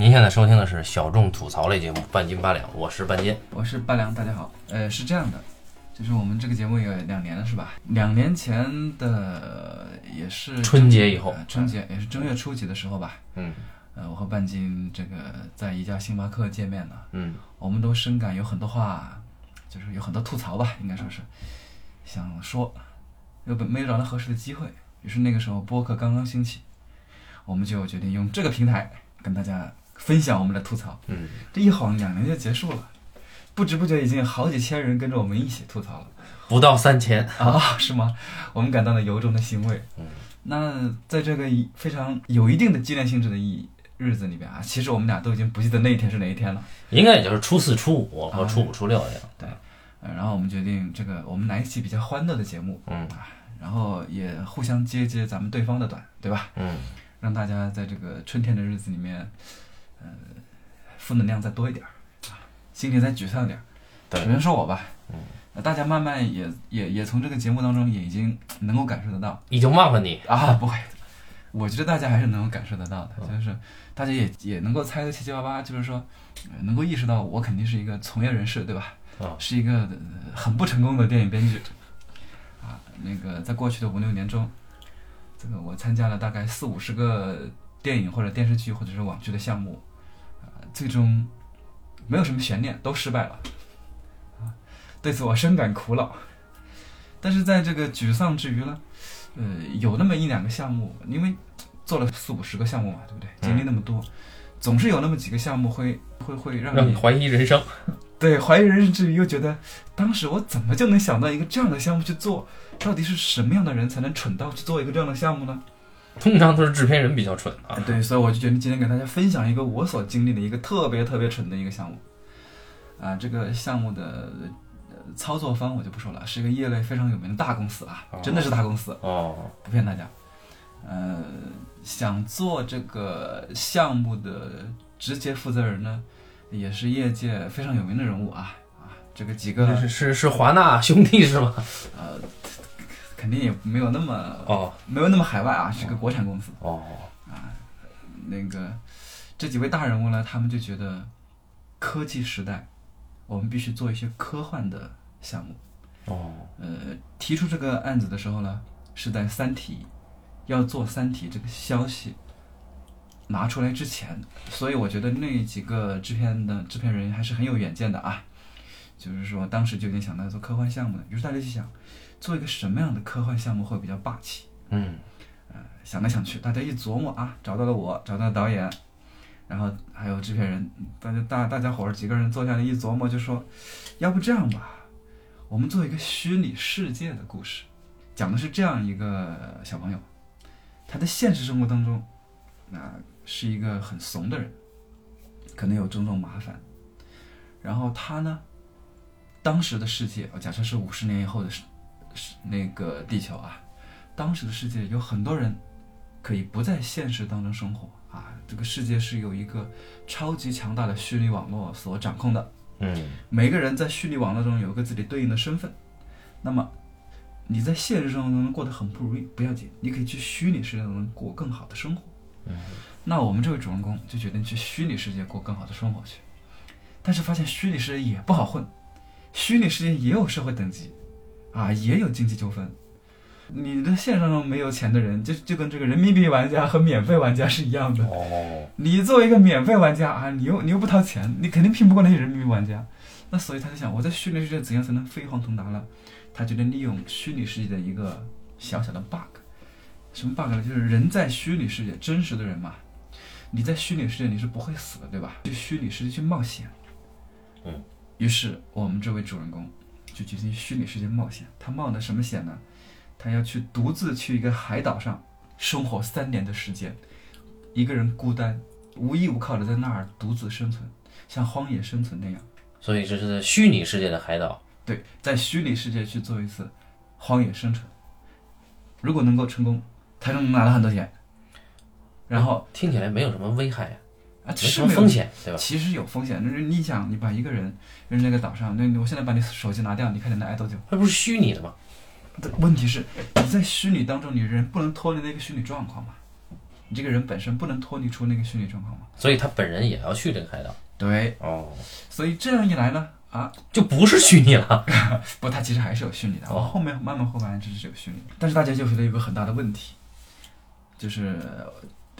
您现在收听的是小众吐槽类节目《半斤八两》，我是半斤。我是半两，大家好。呃，是这样的，就是我们这个节目有两年了，是吧？两年前的也是春节以后呃春节也是正月初几的时候吧。嗯呃，我和半斤这个在一家星巴克见面了，嗯我们都深感有很多话，就是有很多吐槽吧，应该说是想说，又本没有找到合适的机会，于是那个时候播客刚刚兴起，我们就决定用这个平台跟大家分享我们的吐槽。嗯，这一晃两年就结束了，不知不觉已经有好几千人跟着我们一起吐槽了不到三千。啊，是吗？我们感到了由衷的欣慰。嗯，那在这个非常有一定的纪念性质的意日子里边啊，其实我们俩都已经不记得那一天是哪一天了。应该也就是初四、初五和初五、初六这样。对，然后我们决定这个我们来一期比较欢乐的节目，嗯啊，然后也互相接接咱们对方的短，对吧？嗯，让大家在这个春天的日子里面，呃，负能量再多一点儿啊，心里再沮丧点儿。对首先说我吧，嗯呃，大家慢慢也也也从这个节目当中也已经能够感受得到已经忘了你。啊，不会，我觉得大家还是能够感受得到的，就是大家也也能够猜个七七八八，就是说，呃能够意识到我肯定是一个从业人士，对吧？啊是一个呃很不成功的电影编剧啊。那个在过去的五六年中，这个我参加了大概四五十个电影或者电视剧或者是网剧的项目，啊，最终没有什么悬念，都失败了啊。对此我深感苦恼。但是在这个沮丧之余呢，呃，有那么一两个项目，因为做了四五十个项目嘛，对不对？经历那么多，总是有那么几个项目会会会让你让你怀疑人生。对，怀疑人生之余，又觉得当时我怎么就能想到一个这样的项目去做？到底是什么样的人才能蠢到去做一个这样的项目呢？通常都是制片人比较蠢啊。对，所以我就决定今天给大家分享一个我所经历的一个特别特别蠢的一个项目。啊，这个项目的呃操作方我就不说了，是一个业内非常有名的大公司啊，真的是大公司，哦，不骗大家。呃，想做这个项目的直接负责人呢，也是业界非常有名的人物啊啊，这个几个是是是华纳兄弟是吗？呃，肯定也没有那么哦没有那么海外啊，是个国产公司。哦啊，那个这几位大人物呢，他们就觉得科技时代，我们必须做一些科幻的项目。哦，呃，提出这个案子的时候呢，是在《三体》要做《三体》这个消息拿出来之前，所以我觉得那几个制片的制片人还是很有远见的啊。就是说，当时就已经想到做科幻项目了，于是大家就想做一个什么样的科幻项目会比较霸气。嗯想来想去，大家一琢磨啊，找到了我，找到了导演，然后还有制片人，大家大大家伙儿几个人坐下来一琢磨，就说，要不这样吧，我们做一个虚拟世界的故事，讲的是这样一个小朋友，他在现实生活当中，那、是一个很怂的人，可能有种种麻烦，然后他呢，当时的世界，我假设是五十年以后的世是那个地球啊。当时的世界有很多人可以不在现实当中生活啊，这个世界是有一个超级强大的虚拟网络所掌控的，嗯每个人在虚拟网络中有一个自己对应的身份。那么你在现实生活中过得很不如意，不要紧，你可以去虚拟世界中过更好的生活。嗯那我们这位主人公就决定去虚拟世界过更好的生活去，但是发现虚拟世界也不好混，虚拟世界也有社会等级，啊，也有经济纠纷。你的线上中没有钱的人，就就跟这个人民币玩家和免费玩家是一样的。哦，你作为一个免费玩家啊，你又你又不掏钱，你肯定拼不过那些人民币玩家。那所以他就想，我在虚拟世界怎样才能飞黄腾达呢？他决定利用虚拟世界的一个小小的 bug。什么 bug 呢？就是人在虚拟世界，真实的人嘛，你在虚拟世界你是不会死的，对吧？去虚拟世界去冒险。嗯。于是我们这位主人公就决定虚拟世界冒险。他冒的什么险呢？他要去独自去一个海岛上生活三年的时间，一个人孤单、无依无靠的在那儿独自生存，像荒野生存那样。所以这是在虚拟世界的海岛。对，在虚拟世界去做一次荒野生存，如果能够成功，他就能拿到很多钱。然后听起来没有什么危害呀，啊，没其实没有风，险，对吧？其实有风险。就是你想，你把一个人扔那个岛上，那我现在把你手机拿掉，你看你能挨多久？那不是虚拟的吗？的问题是，你在虚拟当中，你人不能脱离那个虚拟状况嘛？你这个人本身不能脱离出那个虚拟状况嘛。所以他本人也要去这个海岛。对，哦，所以这样一来呢，啊，就不是虚拟了。不，它其实还是有虚拟的。哦我后面慢慢后半这是有虚拟的，但是大家就觉得有个很大的问题，就是呃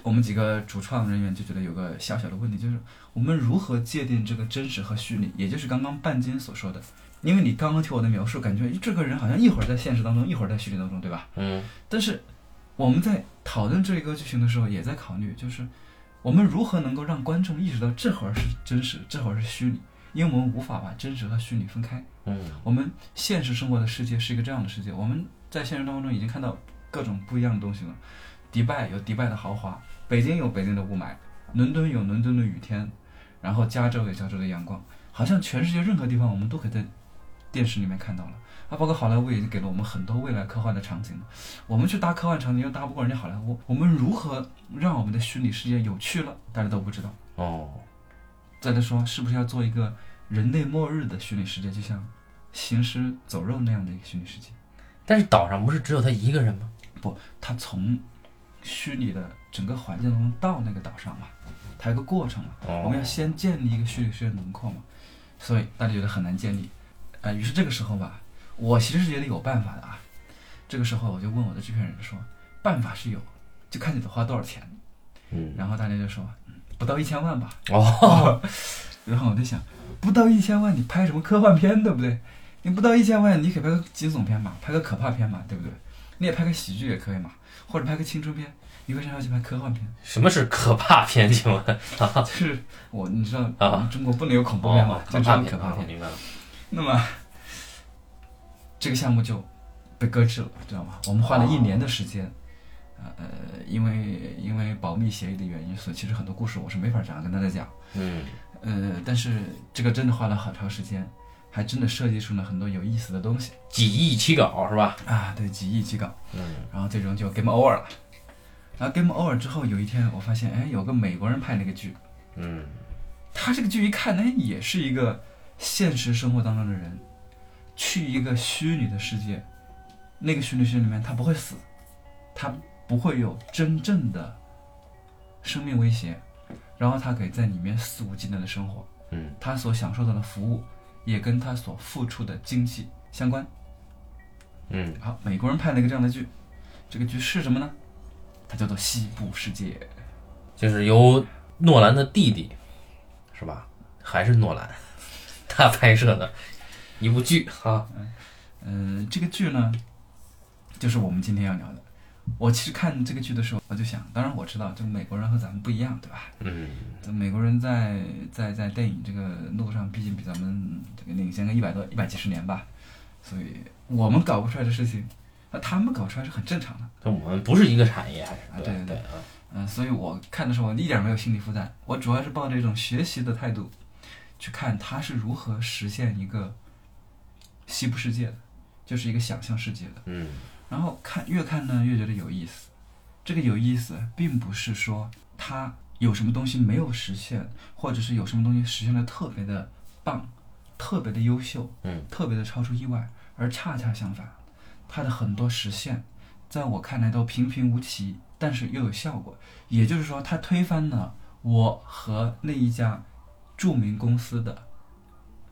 我们几个主创人员就觉得有个小小的问题，就是我们如何界定这个真实和虚拟，也就是刚刚半斤所说的。因为你刚刚听我的描述，感觉这个人好像一会儿在现实当中，一会儿在虚拟当中，对吧？嗯但是我们在讨论这一个剧情的时候，也在考虑，就是我们如何能够让观众意识到这会儿是真实，这会儿是虚拟，因为我们无法把真实和虚拟分开。嗯我们现实生活的世界是一个这样的世界，我们在现实当中已经看到各种不一样的东西了。迪拜有迪拜的豪华，北京有北京的雾霾，伦敦有伦敦的雨天，然后加州有加州的阳光，好像全世界任何地方我们都可以在电视里面看到了。啊，包括好莱坞已经给了我们很多未来科幻的场景了。我们去搭科幻场景又搭不过人家好莱坞，我们如何让我们的虚拟世界有趣了？大家都不知道。哦，再来说，是不是要做一个人类末日的虚拟世界，就像行尸走肉那样的一个虚拟世界？但是岛上不是只有他一个人吗？不，他从虚拟的整个环境当中到那个岛上嘛，它有个过程嘛。哦我们要先建立一个虚拟世界轮廓嘛，所以大家觉得很难建立。呃，于是这个时候吧，我其实是觉得有办法的啊。这个时候我就问我的制片人说，办法是有，就看你得花多少钱。嗯然后大家就说，嗯不到一千万吧。哦，然后我就想，不到一千万，你拍什么科幻片，对不对？你不到一千万，你可以拍个惊悚片嘛，拍个可怕片嘛，对不对？你也拍个喜剧也可以嘛，或者拍个青春片。你为啥要去拍科幻片？什么是可怕片？请问？就 是我，你知道，啊中国不能有恐怖片嘛哦，，就只有可怕片，明白了。那么这个项目就被搁置了，知道吗？我们花了一年的时间，呃，因为因为保密协议的原因，所以其实很多故事我是没法这样跟大家讲。嗯呃，但是这个真的花了好长时间，还真的设计出了很多有意思的东西几亿起稿是吧？啊！对，几亿起稿，嗯然后最终就 game over 了。然后 game over 之后，有一天我发现，哎，有个美国人拍那个剧，嗯他这个剧一看，哎，也是一个现实生活当中的人，去一个虚拟的世界，那个虚拟世界里面他不会死，他不会有真正的生命威胁，然后他可以在里面肆无忌惮的生活，嗯他所享受到的服务也跟他所付出的经济相关。嗯好，美国人拍了一个这样的剧，这个剧是什么呢？它叫做《西部世界》。就是由诺兰的弟弟，是吧？还是诺兰 他拍摄的一部剧啊。嗯，这个剧呢，就是我们今天要聊的。我其实看这个剧的时候，我就想，当然我知道，就美国人和咱们不一样，对吧？嗯这美国人在在在电影这个路上，毕竟比咱们这个领先个一百多一百几十年吧，所以我们搞不出来的事情，那他们搞出来是很正常的。那我们不是一个产业，还是啊对对对啊。嗯，所以我看的时候我一点没有心理负担，我主要是抱着一种学习的态度去看他是如何实现一个西部世界的，就是一个想象世界的。嗯然后看越看呢越觉得有意思。这个有意思，并不是说他有什么东西没有实现，或者是有什么东西实现的特别的棒、特别的优秀、嗯特别的超出意外，而恰恰相反，他的很多实现，在我看来都平平无奇，但是又有效果。也就是说，他推翻了我和那一家著名公司的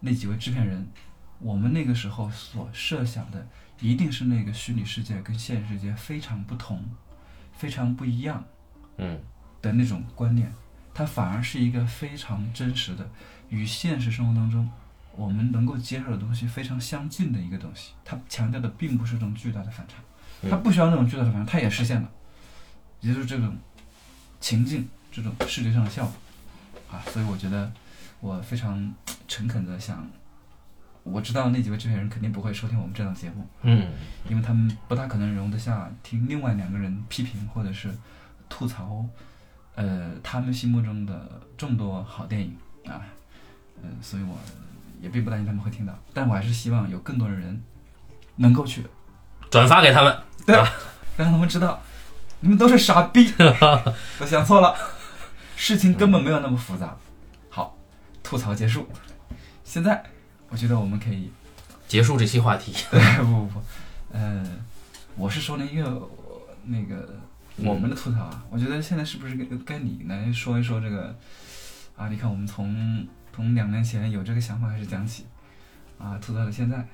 那几位制片人，我们那个时候所设想的，一定是那个虚拟世界跟现实世界非常不同、非常不一样嗯的那种观念，它反而是一个非常真实的，与现实生活当中我们能够接受的东西非常相近的一个东西。它强调的并不是这种巨大的反差，它不需要那种巨大的反差，它也实现了，也就是这种情境、这种视觉上的效果啊。所以我觉得我非常诚恳的想，我知道那几位制片人肯定不会收听我们这档节目，嗯。因为他们不大可能容得下听另外两个人批评或者是吐槽，呃，他们心目中的众多好电影啊，呃，所以我也并不担心他们会听到，但我还是希望有更多的人能够去转发给他们。对。让他们知道，你们都是傻逼，我想错了，事情根本没有那么复杂。好，吐槽结束，现在我觉得我们可以结束这期话题。不不不，呃，我是说呢，因为那个我们的吐槽啊，我觉得现在是不是该该你来说一说这个啊？你看我们从从两年前有这个想法开始讲起，啊，吐槽到现在，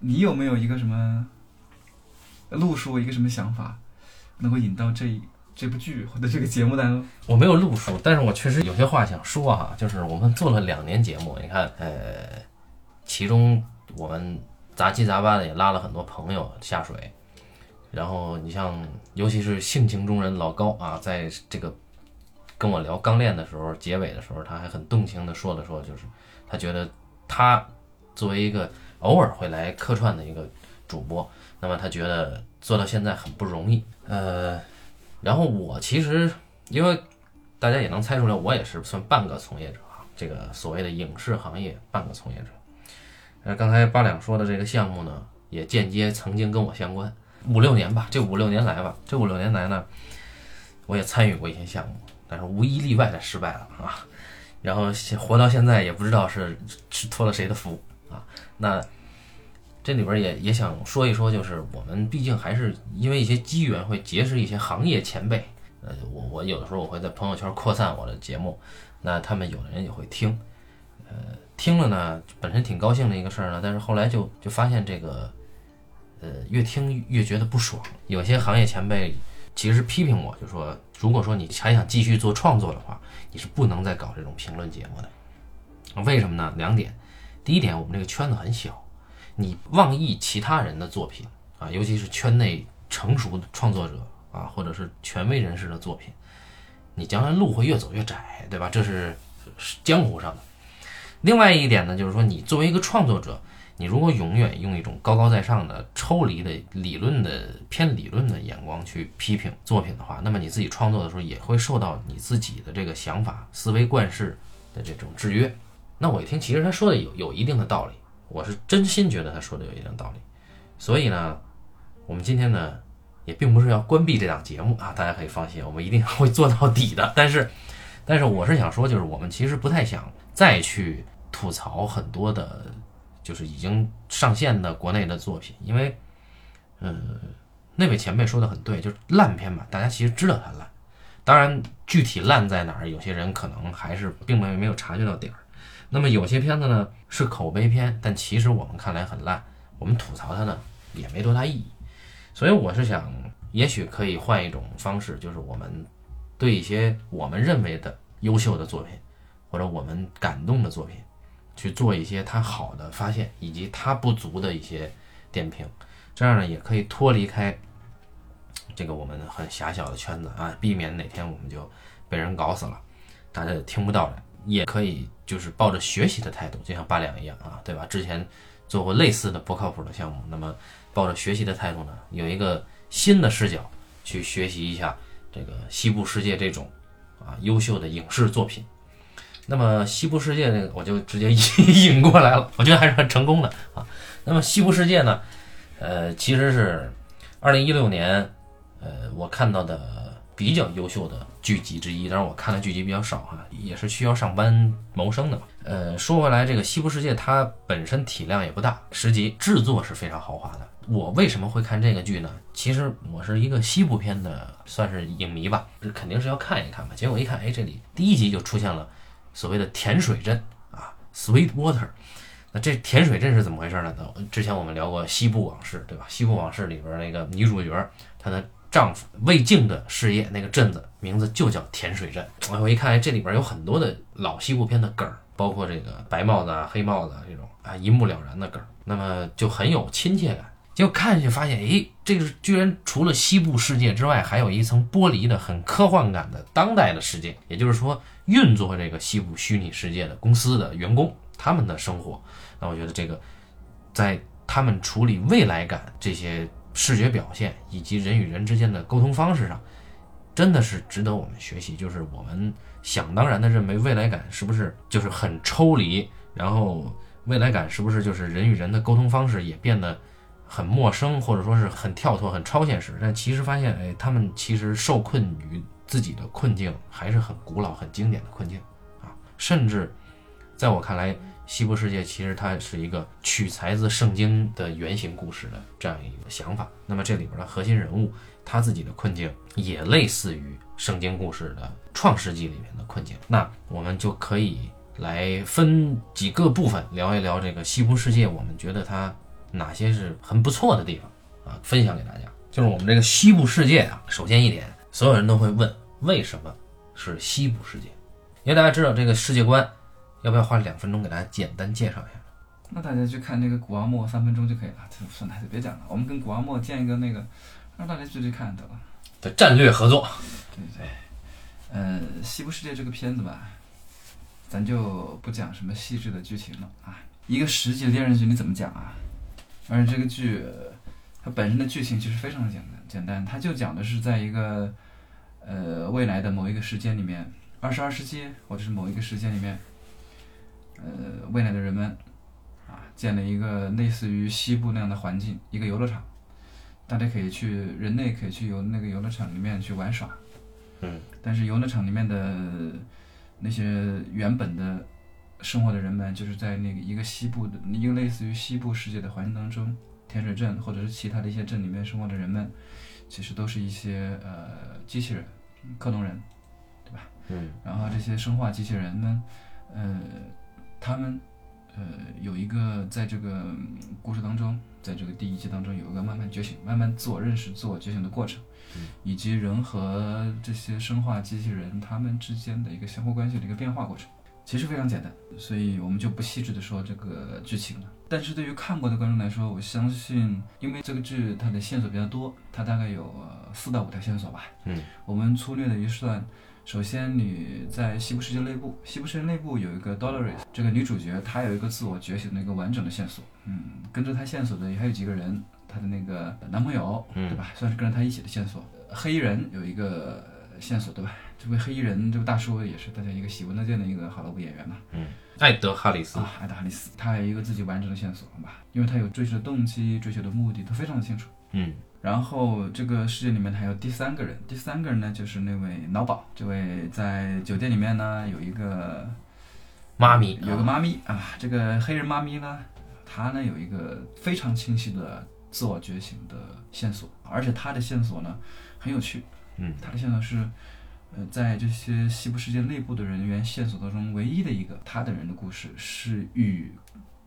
你有没有一个什么路数，一个什么想法，能够引到这一这部剧或者这个节目当中？我没有录书，但是我确实有些话想说哈，就是我们做了两年节目，你看，呃，其中我们杂七杂八的也拉了很多朋友下水，然后你像，尤其是性情中人老高啊，在这个跟我聊刚练的时候，结尾的时候，他还很动情的说了说，就是他觉得他作为一个偶尔会来客串的一个主播，那么他觉得做到现在很不容易，呃。然后我其实，因为大家也能猜出来，我也是算半个从业者啊，这个所谓的影视行业半个从业者。呃，刚才八两说的这个项目呢，也间接曾经跟我相关，五六年吧，这五六年来吧，这五六年来呢，我也参与过一些项目，但是无一例外的失败了啊。然后活到现在也不知道是是托了谁的福啊。那。这里边也也想说一说，就是我们毕竟还是因为一些机缘会结识一些行业前辈。呃，我我有的时候我会在朋友圈扩散我的节目，那他们有的人也会听。呃，听了呢，本身挺高兴的一个事儿呢，但是后来就就发现这个，呃，越听越觉得不爽。有些行业前辈其实批评我，就说如果说你还想继续做创作的话，你是不能再搞这种评论节目的。为什么呢？两点。第一点，我们这个圈子很小。你妄议其他人的作品啊，尤其是圈内成熟的创作者啊，或者是权威人士的作品，你将来路会越走越窄，对吧？这是江湖上的。另外一点呢，就是说你作为一个创作者，你如果永远用一种高高在上的、抽离的理论的偏理论的眼光去批评作品的话，那么你自己创作的时候也会受到你自己的这个想法、思维惯式的这种制约。那我一听，其实他说的有有一定的道理。我是真心觉得他说的有一定道理，所以呢，我们今天呢也并不是要关闭这档节目啊，大家可以放心，我们一定会做到底的。但是，但是我是想说，就是我们其实不太想再去吐槽很多的，就是已经上线的国内的作品，因为，嗯，那位前辈说的很对，就是烂片嘛，大家其实知道它烂，当然具体烂在哪儿，有些人可能还是并没有没有察觉到点儿。那么有些片子呢是口碑片，但其实我们看来很烂，我们吐槽它呢也没多大意义。所以我是想，也许可以换一种方式，就是我们对一些我们认为的优秀的作品，或者我们感动的作品，去做一些它好的发现，以及它不足的一些点评。这样呢也可以脱离开这个我们很狭小的圈子啊，避免哪天我们就被人搞死了，大家也听不到了。也可以，就是抱着学习的态度，就像八两一样啊，对吧？之前做过类似的不靠谱的项目，那么抱着学习的态度呢，有一个新的视角去学习一下这个西部世界这种啊优秀的影视作品。那么西部世界那个，我就直接引过来了，我觉得还是很成功的啊。那么西部世界呢，呃，其实是二零一六年，呃，我看到的比较优秀的。剧集之一，当然我看的剧集比较少哈，也是需要上班谋生的嘛。呃，说回来，这个《西部世界》它本身体量也不大，十集制作是非常豪华的。我为什么会看这个剧呢？其实我是一个西部片的，算是影迷吧，肯定是要看一看嘛。结果一看，哎，这里第一集就出现了所谓的甜水镇啊，Sweet Water。那这甜水镇是怎么回事呢？之前我们聊过《西部往事》，对吧？《西部往事》里边那个女主角，她的。丈夫魏晋的事业，那个镇子名字就叫甜水镇。我一看，这里边有很多的老西部片的梗儿，包括这个白帽子啊、黑帽子啊这种啊，一目了然的梗儿，那么就很有亲切感。结果看下去发现，哎，这个居然除了西部世界之外，还有一层剥离的、很科幻感的当代的世界。也就是说，运作这个西部虚拟世界的公司的员工，他们的生活，那我觉得这个在他们处理未来感这些。视觉表现以及人与人之间的沟通方式上，真的是值得我们学习。就是我们想当然的认为未来感是不是就是很抽离，然后未来感是不是就是人与人的沟通方式也变得很陌生，或者说是很跳脱、很超现实？但其实发现，哎，他们其实受困于自己的困境，还是很古老、很经典的困境啊。甚至在我看来，西部世界其实它是一个取材自圣经的原型故事的这样一个想法。那么这里边的核心人物他自己的困境也类似于圣经故事的创世纪里面的困境。那我们就可以来分几个部分聊一聊这个西部世界，我们觉得它哪些是很不错的地方啊，分享给大家。就是我们这个西部世界啊，首先一点，所有人都会问为什么是西部世界？因为大家知道这个世界观，要不要花两分钟给大家简单介绍一下？那大家去看那个古阿莫三分钟就可以了，这算了，就别讲了。我们跟古阿莫建一个那个，让大家去去看得了。的战略合作，对对，呃，《西部世界》这个片子吧，咱就不讲什么细致的剧情了啊。一个十集的电视剧你怎么讲啊？而且这个剧它本身的剧情其实非常的简单，简单，它就讲的是在一个呃未来的某一个时间里面，二十二世纪或者是某一个时间里面，呃，未来的人们啊建了一个类似于西部那样的环境，一个游乐场。大家可以去，人类可以去游那个游乐场里面去玩耍，嗯，但是游乐场里面的那些原本的生活的人们，就是在那个一个西部的一个类似于西部世界的环境当中，甜水镇或者是其他的一些镇里面生活的人们，其实都是一些呃机器人、克隆人，对吧？嗯，然后这些生化机器人们，呃，他们呃有一个在这个嗯故事当中，在这个第一季当中有一个慢慢觉醒、慢慢自我认识、自我觉醒的过程，以及人和这些生化机器人他们之间的一个相互关系的一个变化过程。其实非常简单，所以我们就不细致的说这个剧情了。但是对于看过的观众来说，我相信，因为这个剧它的线索比较多，它大概有呃四到五条线索吧。嗯，我们粗略的一算，首先你在西部世界内部，西部世界内部有一个 Dolores 这个女主角，她有一个自我觉醒的一个完整的线索。嗯，跟着她线索的还有几个人，她的那个男朋友，嗯对吧？算是跟着她一起的线索。黑衣人有一个线索，对吧？这位黑衣人这位大叔也是大家一个喜闻乐见的一个好莱坞演员嘛。嗯艾德哈里斯，啊，艾德哈里斯，他有一个自己完整的线索，好吧？因为他有追求的动机、追求的目的都非常的清楚。嗯然后这个世界里面还有第三个人，第三个人呢就是那位老鸨，这位在酒店里面呢有一个妈咪，有个妈咪啊，这个黑人妈咪呢，她呢有一个非常清晰的自我觉醒的线索，而且她的线索呢很有趣，嗯。她的线索是，呃，在这些西部世界内部的人员线索当中唯一的一个，她的人的故事是与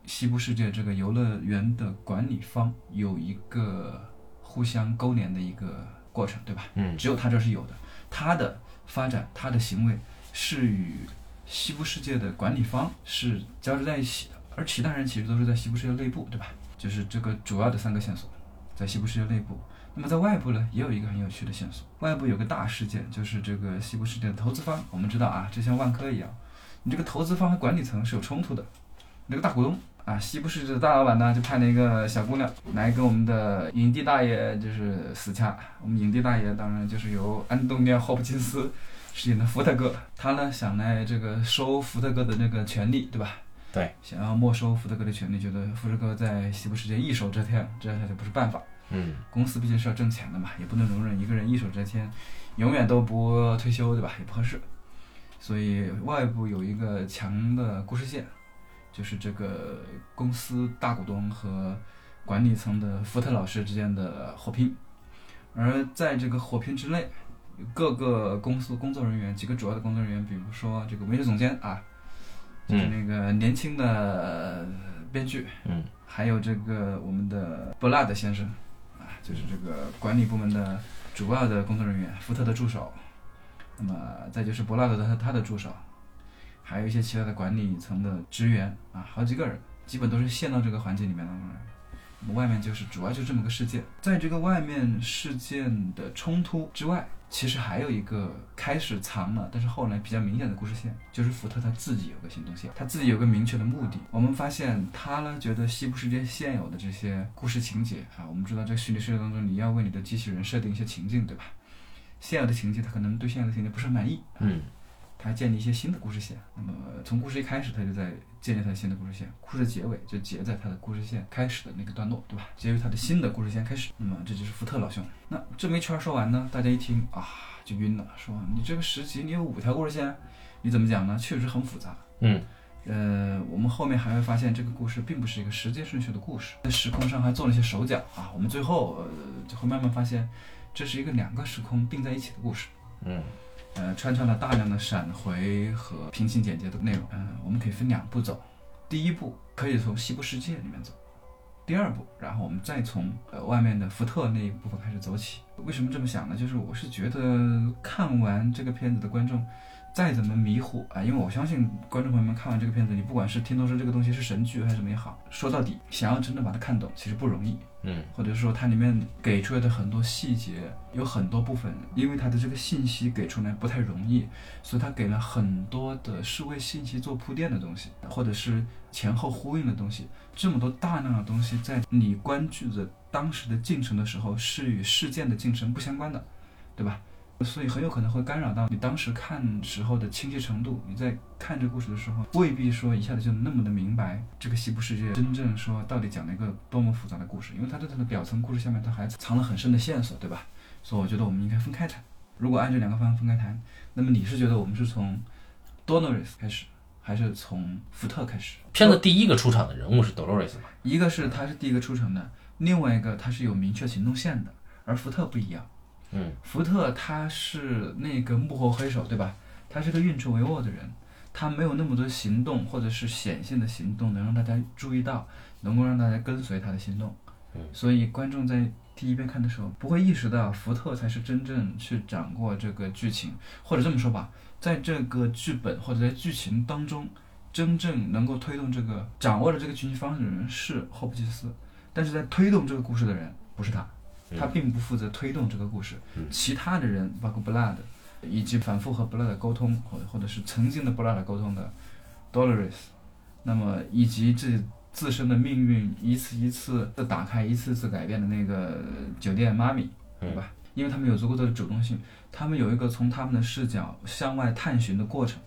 西部世界这个游乐园的管理方有一个互相勾连的一个过程，对吧？嗯只有他这是有的，他的发展，他的行为是与西部世界的管理方是交织在一起的，而其他人其实都是在西部世界内部，对吧？就是这个主要的三个线索，在西部世界内部。那么在外部呢，也有一个很有趣的线索，外部有个大事件，就是这个西部世界的投资方。我们知道啊，就像万科一样，你这个投资方和管理层是有冲突的。那个大股东啊，西部世界的大老板呢，就派了一个小姑娘来跟我们的影帝大爷就是死掐。我们影帝大爷当然就是由安东尼奥·霍普金斯饰演的福特哥，他呢想来这个收福特哥的那个权利，对吧？对，想要没收福特哥的权利，觉得福特哥在西部世界一手遮天，这样下去不是办法。嗯公司毕竟是要挣钱的嘛，也不能容忍一个人一手遮天，永远都不退休，对吧？也不合适。所以外部有一个强的故事线，就是这个公司大股东和管理层的福特老师之间的火拼，而在这个火拼之内，各个公司工作人员，几个主要的工作人员，比如说这个文学总监啊，就是那个年轻的编剧，嗯。还有这个我们的布拉德先生，啊，就是这个管理部门的主要的工作人员，福特的助手，那么再就是布拉德的他他的助手，还有一些其他的管理层的职员啊，好几个人，基本都是陷到这个环境里面了。那么外面就是主要就这么个事件，在这个外面事件的冲突之外，其实还有一个开始藏了，但是后来比较明显的故事线，就是福特他自己有个行动线，他自己有个明确的目的。我们发现他呢，觉得西部世界现有的这些故事情节啊，我们知道在虚拟世界当中，你要为你的机器人设定一些情境，对吧？现有的情节，他可能对现有的情节不是很满意，嗯他还建立一些新的故事线。那么从故事一开始，他就在建立他的新的故事线，故事结尾就结在他的故事线开始的那个段落，对吧？结于他的新的故事线开始。那么这就是福特老兄。那这么一圈说完呢，大家一听啊就晕了，说你这个十集你有五条故事线，你怎么讲呢？确实很复杂。嗯呃，我们后面还会发现这个故事并不是一个时间顺序的故事，在时空上还做了一些手脚啊。我们最后呃就会慢慢发现，这是一个两个时空并在一起的故事。嗯呃，穿插了大量的闪回和平行剪接的内容。嗯、我们可以分两步走。第一步可以从西部世界里面走，第二步，然后我们再从呃外面的福特那一部分开始走起。为什么这么想呢？就是我是觉得看完这个片子的观众，再怎么迷糊啊，因为我相信观众朋友们看完这个片子，你不管是听都说这个东西是神剧还是什么也好，说到底，想要真的把它看懂，其实不容易。嗯或者说它里面给出来的很多细节，有很多部分，因为它的这个信息给出来不太容易，所以它给了很多的是为信息做铺垫的东西，或者是前后呼应的东西。这么多大量的东西，在你关注着当时的进程的时候，是与事件的进程不相关的，对吧？所以很有可能会干扰到你当时看时候的清晰程度。你在看这个故事的时候，未必说一下子就那么的明白这个西部世界真正说到底讲了一个多么复杂的故事，因为它在它的表层故事下面，它还藏了很深的线索，对吧？所以我觉得我们应该分开谈。如果按这两个方向分开谈，那么你是觉得我们是从 Dolores 开始，还是从福特开始？片子第一个出场的人物是 Dolores 吗？一个是他是第一个出场的，另外一个他是有明确行动线的，而福特不一样。嗯福特他是那个幕后黑手，对吧？他是个运筹帷幄的人，他没有那么多行动或者是显性的行动能让大家注意到，能够让大家跟随他的行动。嗯所以观众在第一遍看的时候不会意识到福特才是真正去掌握这个剧情，或者这么说吧，在这个剧本或者在剧情当中，真正能够推动这个掌握了这个剧情方式的人是霍普金斯，但是在推动这个故事的人不是他。他并不负责推动这个故事，其他的人包括 Blood，以及反复和 Blood 沟通，或或者是曾经的 Blood 沟通的 Dolores，那么以及自己自身的命运一次一次的打开，一次次改变的那个酒店妈咪，对吧？因为他们有足够的主动性，他们有一个从他们的视角向外探寻的过程，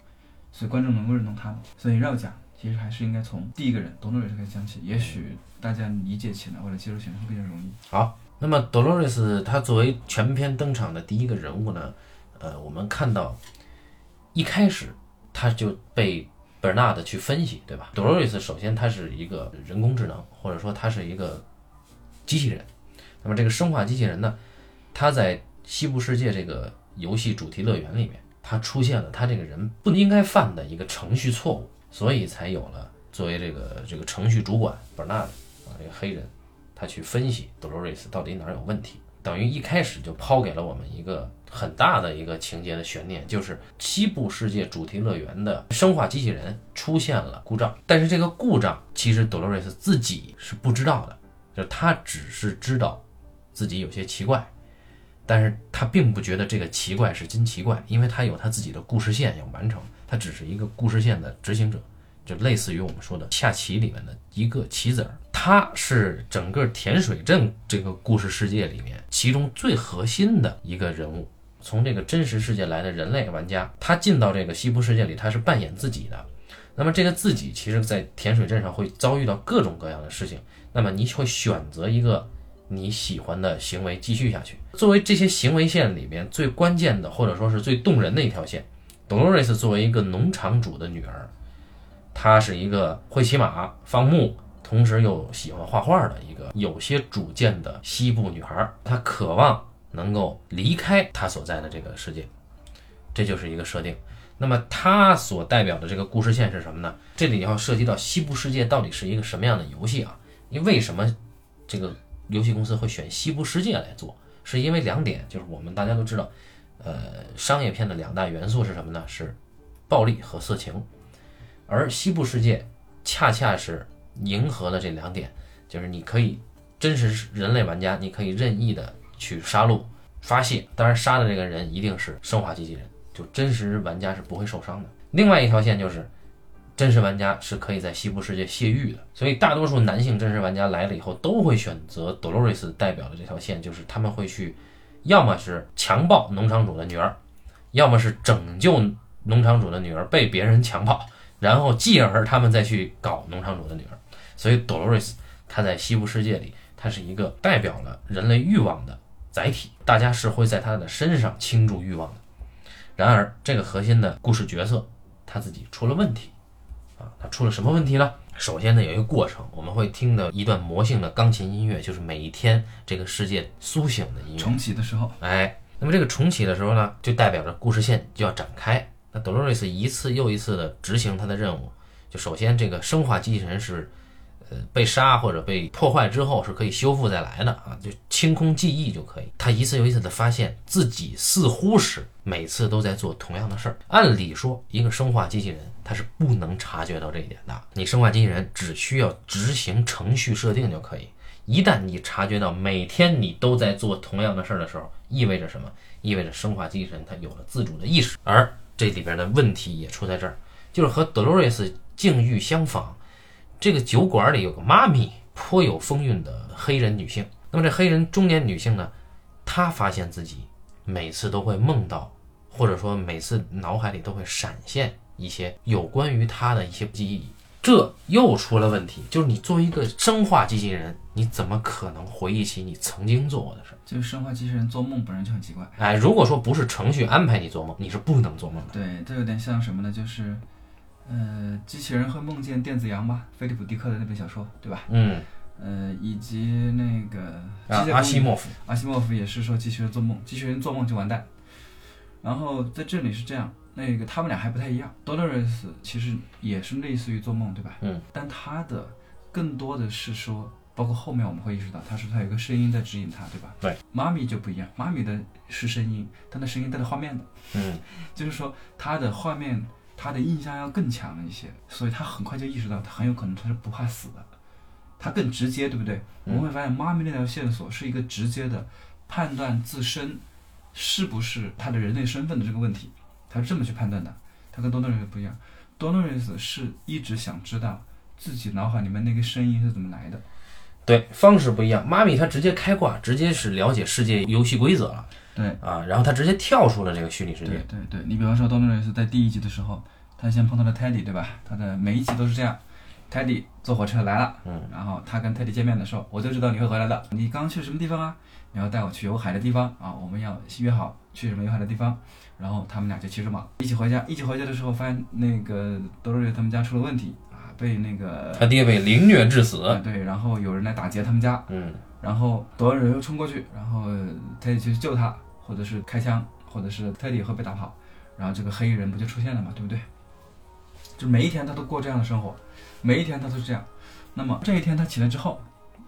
所以观众能够认同他们。所以绕讲，其实还是应该从第一个人 Dolores 开始讲起，也许大家理解起来或者接受起来会更加容易。好，那么 Dolores 她作为全篇登场的第一个人物呢，呃，我们看到一开始他就被 Bernard 去分析，对吧？Dolores 首先他是一个人工智能，或者说他是一个机器人。那么这个生化机器人呢，它在西部世界这个游戏主题乐园里面，它出现了它这个人不应该犯的一个程序错误，所以才有了作为这个这个程序主管 Bernard 啊，这个黑人。他去分析 Dolores 到底哪儿有问题，等于一开始就抛给了我们一个很大的一个情节的悬念，就是西部世界主题乐园的生化机器人出现了故障，但是这个故障其实 Dolores 自己是不知道的，就他只是知道自己有些奇怪，但是他并不觉得这个奇怪是真奇怪，因为他有他自己的故事线要完成，他只是一个故事线的执行者。就类似于我们说的下棋里面的一个棋子儿，他是整个甜水镇这个故事世界里面其中最核心的一个人物。从这个真实世界来的人类玩家，他进到这个西部世界里，他是扮演自己的。那么这个自己，其实在甜水镇上会遭遇到各种各样的事情。那么你会选择一个你喜欢的行为继续下去。作为这些行为线里面最关键的，或者说是最动人的一条线，Dolores 作为一个农场主的女儿。她是一个会骑马、放牧，同时又喜欢画画的一个有些主见的西部女孩。她渴望能够离开她所在的这个世界，这就是一个设定。那么它所代表的这个故事线是什么呢？这里要涉及到西部世界到底是一个什么样的游戏啊？因为什么这个游戏公司会选西部世界来做？是因为两点，就是我们大家都知道，呃，商业片的两大元素是什么呢？是暴力和色情。而西部世界恰恰是迎合了这两点，就是你可以真实人类玩家，你可以任意的去杀戮发泄，当然杀的这个人一定是生化机器人，就真实玩家是不会受伤的。另外一条线就是，真实玩家是可以在西部世界泄欲的，所以大多数男性真实玩家来了以后都会选择 Dolores 代表的这条线，就是他们会去，要么是强暴农场主的女儿，要么是拯救农场主的女儿被别人强暴。然后继而他们再去搞农场主的女儿，所以 Dolores 她在西部世界里，她是一个代表了人类欲望的载体，大家是会在她的身上倾注欲望的。然而，这个核心的故事角色他自己出了问题，啊，他出了什么问题呢？首先呢，有一个过程，我们会听到一段魔性的钢琴音乐，就是每一天这个世界苏醒的音乐。重启的时候，哎，那么这个重启的时候呢，就代表着故事线就要展开。那 Dolores 一次又一次的执行他的任务，就首先这个生化机器人是，呃，被杀或者被破坏之后是可以修复再来的啊，就清空记忆就可以。他一次又一次的发现自己似乎是每次都在做同样的事儿。按理说，一个生化机器人它是不能察觉到这一点的，你生化机器人只需要执行程序设定就可以。一旦你察觉到每天你都在做同样的事儿的时候，意味着什么？意味着生化机器人它有了自主的意识，而这里边的问题也出在这儿，就是和 Dolores 境遇相仿。这个酒馆里有个妈咪，颇有风韵的黑人女性。那么这黑人中年女性呢，她发现自己每次都会梦到，或者说每次脑海里都会闪现一些有关于她的一些记忆。这又出了问题，就是你作为一个生化机器人，你怎么可能回忆起你曾经做过的事儿？就是生化机器人做梦本身就很奇怪。哎，如果说不是程序安排你做梦，你是不能做梦的。对，这有点像什么呢？就是，呃，机器人会梦见电子羊吧？菲利普·迪克的那本小说，对吧？嗯，呃，以及那个阿西莫夫，阿西莫夫也是说机器人做梦，机器人做梦就完蛋。然后在这里是这样，那个他们俩还不太一样。Dolores 其实也是类似于做梦，对吧？嗯。但他的更多的是说，包括后面我们会意识到，他说他有一个声音在指引他，对吧？对。妈咪就不一样，妈咪的是声音，但那声音带着画面的，嗯就是说他的画面，他的印象要更强一些，所以他很快就意识到，他很有可能他是不怕死的，他更直接，对不对？我们会发现妈咪那条线索是一个直接的判断自身是不是他的人类身份的这个问题，他是这么去判断的。他跟多诺瑞斯不一样，多诺瑞斯是一直想知道自己脑海里面那个声音是怎么来的。对，方式不一样。妈咪她直接开挂，直接是了解世界游戏规则了对，啊，然后他直接跳出了这个虚拟世界。对对对，你比方说多诺瑞斯在第一集的时候，他先碰到了 Teddy，对吧？他的每一集都是这样。Teddy 坐火车来了，嗯，然后他跟 Teddy 见面的时候，我就知道你会回来的。你刚去什么地方啊？你要带我去有海的地方啊，我们要约好去什么有海的地方。然后他们俩就骑着马一起回家。一起回家的时候，发现那个多瑞他们家出了问题啊，被那个他爹被凌虐致死。啊对，然后有人来打劫他们家，嗯，然后多瑞又冲过去，然后 Teddy 去救他，或者是开枪，或者是 Teddy 会被打跑，然后这个黑衣人不就出现了嘛，对不对？就每一天他都过这样的生活，每一天他都是这样。那么这一天他起来之后，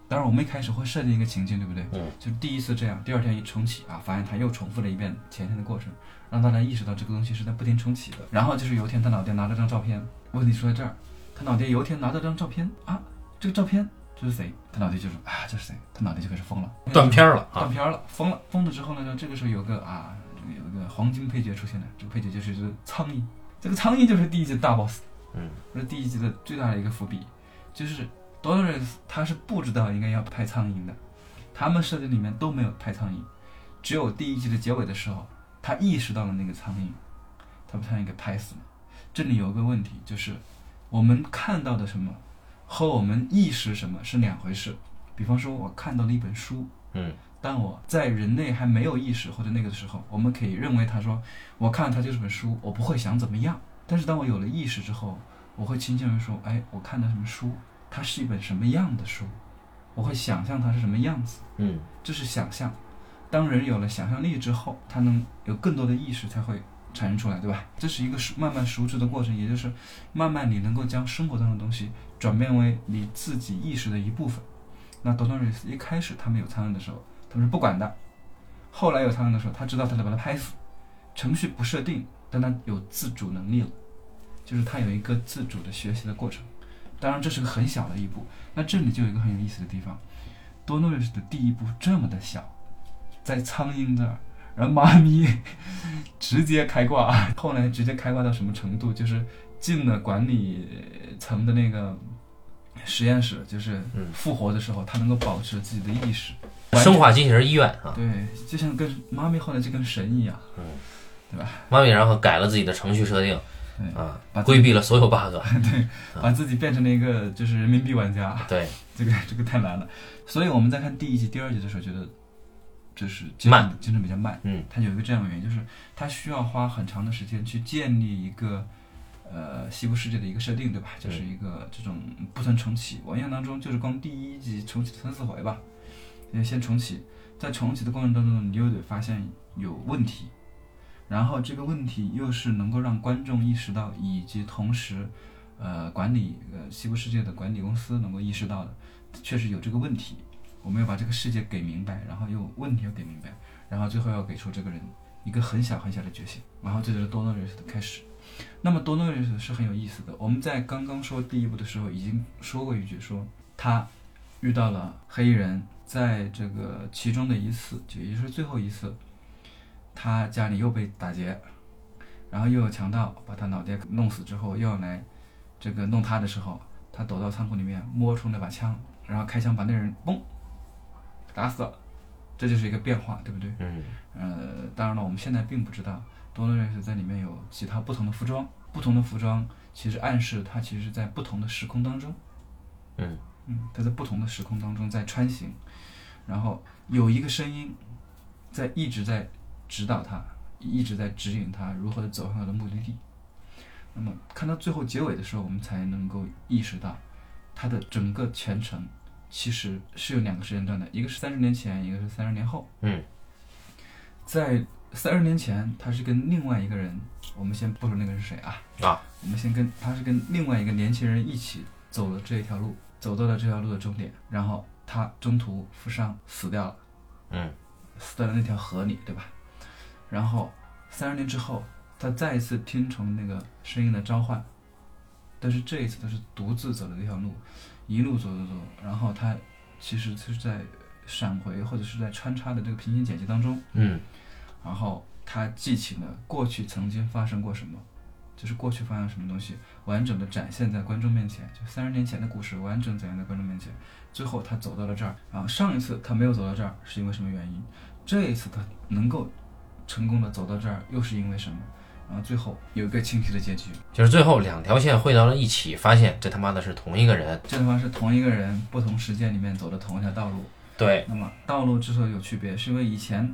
当然我们一开始会设定一个情境，对不对？嗯。就第一次这样，第二天一重启啊，发现他又重复了一遍前天的过程，让大家意识到这个东西是在不停重启的。然后就是有一天他老爹拿着张照片，问题出在这儿，他老爹有一天拿着张照片啊，这个照片这是谁？他脑袋就是啊这是谁？他脑袋就开始疯了，断片儿了啊。断片儿了，疯了，疯了之后呢，这个时候有个啊，这个有一个黄金配角出现了，这个配角就是一只苍蝇，这个苍蝇就是第一集的大 boss，嗯，这是第一集的最大的一个伏笔，就是 Dolores 他是不知道应该要拍苍蝇的，他们设定里面都没有拍苍蝇，只有第一集的结尾的时候，他意识到了那个苍蝇，他把苍蝇给拍死了。这里有个问题，就是我们看到的什么和我们意识什么是两回事。比方说，我看到了一本书，嗯，当我在人类还没有意识或者那个的时候，我们可以认为他说，我看它就是本书，我不会想怎么样。但是当我有了意识之后，我会倾向于说，哎，我看到什么书，它是一本什么样的书，我会想象它是什么样子，嗯这是想象。当人有了想象力之后，他能有更多的意识才会产生出来，对吧？这是一个慢慢熟知的过程，也就是慢慢你能够将生活当中的东西转变为你自己意识的一部分。那 d o n o r i s 一开始他们有苍蝇的时候，他们是不管的；后来有苍蝇的时候，他知道他得把它拍死。程序不设定，但他有自主能力了，就是他有一个自主的学习的过程。当然，这是个很小的一步。那这里就有一个很有意思的地方 d o n o r i s 的第一步这么的小，在苍蝇这儿，然后妈咪 直接开挂，后来直接开挂到什么程度？就是进了管理层的那个实验室，就是嗯复活的时候，他能够保持自己的意识。生化机器人医院啊，对，就像跟妈咪后来就跟神一样，嗯，对吧？妈咪然后改了自己的程序设定对，啊把，规避了所有 bug 对。把自己变成了一个就是人民币玩家，对，这个这个太难了。所以我们在看第一集、第二集的时候，觉得就是进慢程进程比较慢。嗯它有一个这样的原因，就是它需要花很长的时间去建立一个呃西部世界的一个设定，对吧？就是一个这种不断重启。我印象当中就是光第一集重启了三四回吧，先先重启，在重启的过程当中，你又得发现有问题，然后这个问题又是能够让观众意识到，以及同时，呃，管理呃西部世界的管理公司能够意识到的，确实有这个问题，我们要把这个世界给明白，然后又问题要给明白，然后最后要给出这个人一个很小很小的决心，然后这就是多诺瑞斯的开始。那么多诺瑞斯是很有意思的，我们在刚刚说第一部的时候已经说过一句，说他遇到了黑衣人，在这个其中的一次，就也就是最后一次。他家里又被打劫，然后又有强盗把他脑袋弄死之后，又要来这个弄他的时候，他躲到仓库里面摸出那把枪，然后开枪把那人嘣打死了，这就是一个变化，对不对？嗯呃，当然了，我们现在并不知道多诺瑞斯在里面有其他不同的服装，不同的服装其实暗示他其实在不同的时空当中，嗯嗯，他在不同的时空当中在穿行，然后有一个声音在一直在指导他，一直在指引他如何走向他的目的地。那么看到最后结尾的时候，我们才能够意识到他的整个全程其实是有两个时间段的，一个是三十年前，一个是三十年后。嗯在三十年前，他是跟另外一个人，我们先不说那个人是谁啊，啊，我们先跟他是跟另外一个年轻人一起走了这一条路，走到了这条路的终点，然后他中途负伤死掉了，嗯死在了那条河里，对吧？然后三十年之后，他再一次听从那个声音的召唤，但是这一次他是独自走的这条路，一路走走走，然后他其实就是在闪回或者是在穿插的这个平行剪辑当中，嗯然后他记起了过去曾经发生过什么，就是过去发生什么东西，完整的展现在观众面前，就三十年前的故事完整展现在观众面前。最后他走到了这儿，然后上一次他没有走到这儿是因为什么原因？这一次他能够成功的走到这儿又是因为什么？然后最后有一个清晰的结局，就是最后两条线汇到了一起，发现这他妈的是同一个人。这他妈是同一个人不同时间里面走的同一条道路。对，那么道路之所以有区别，是因为以前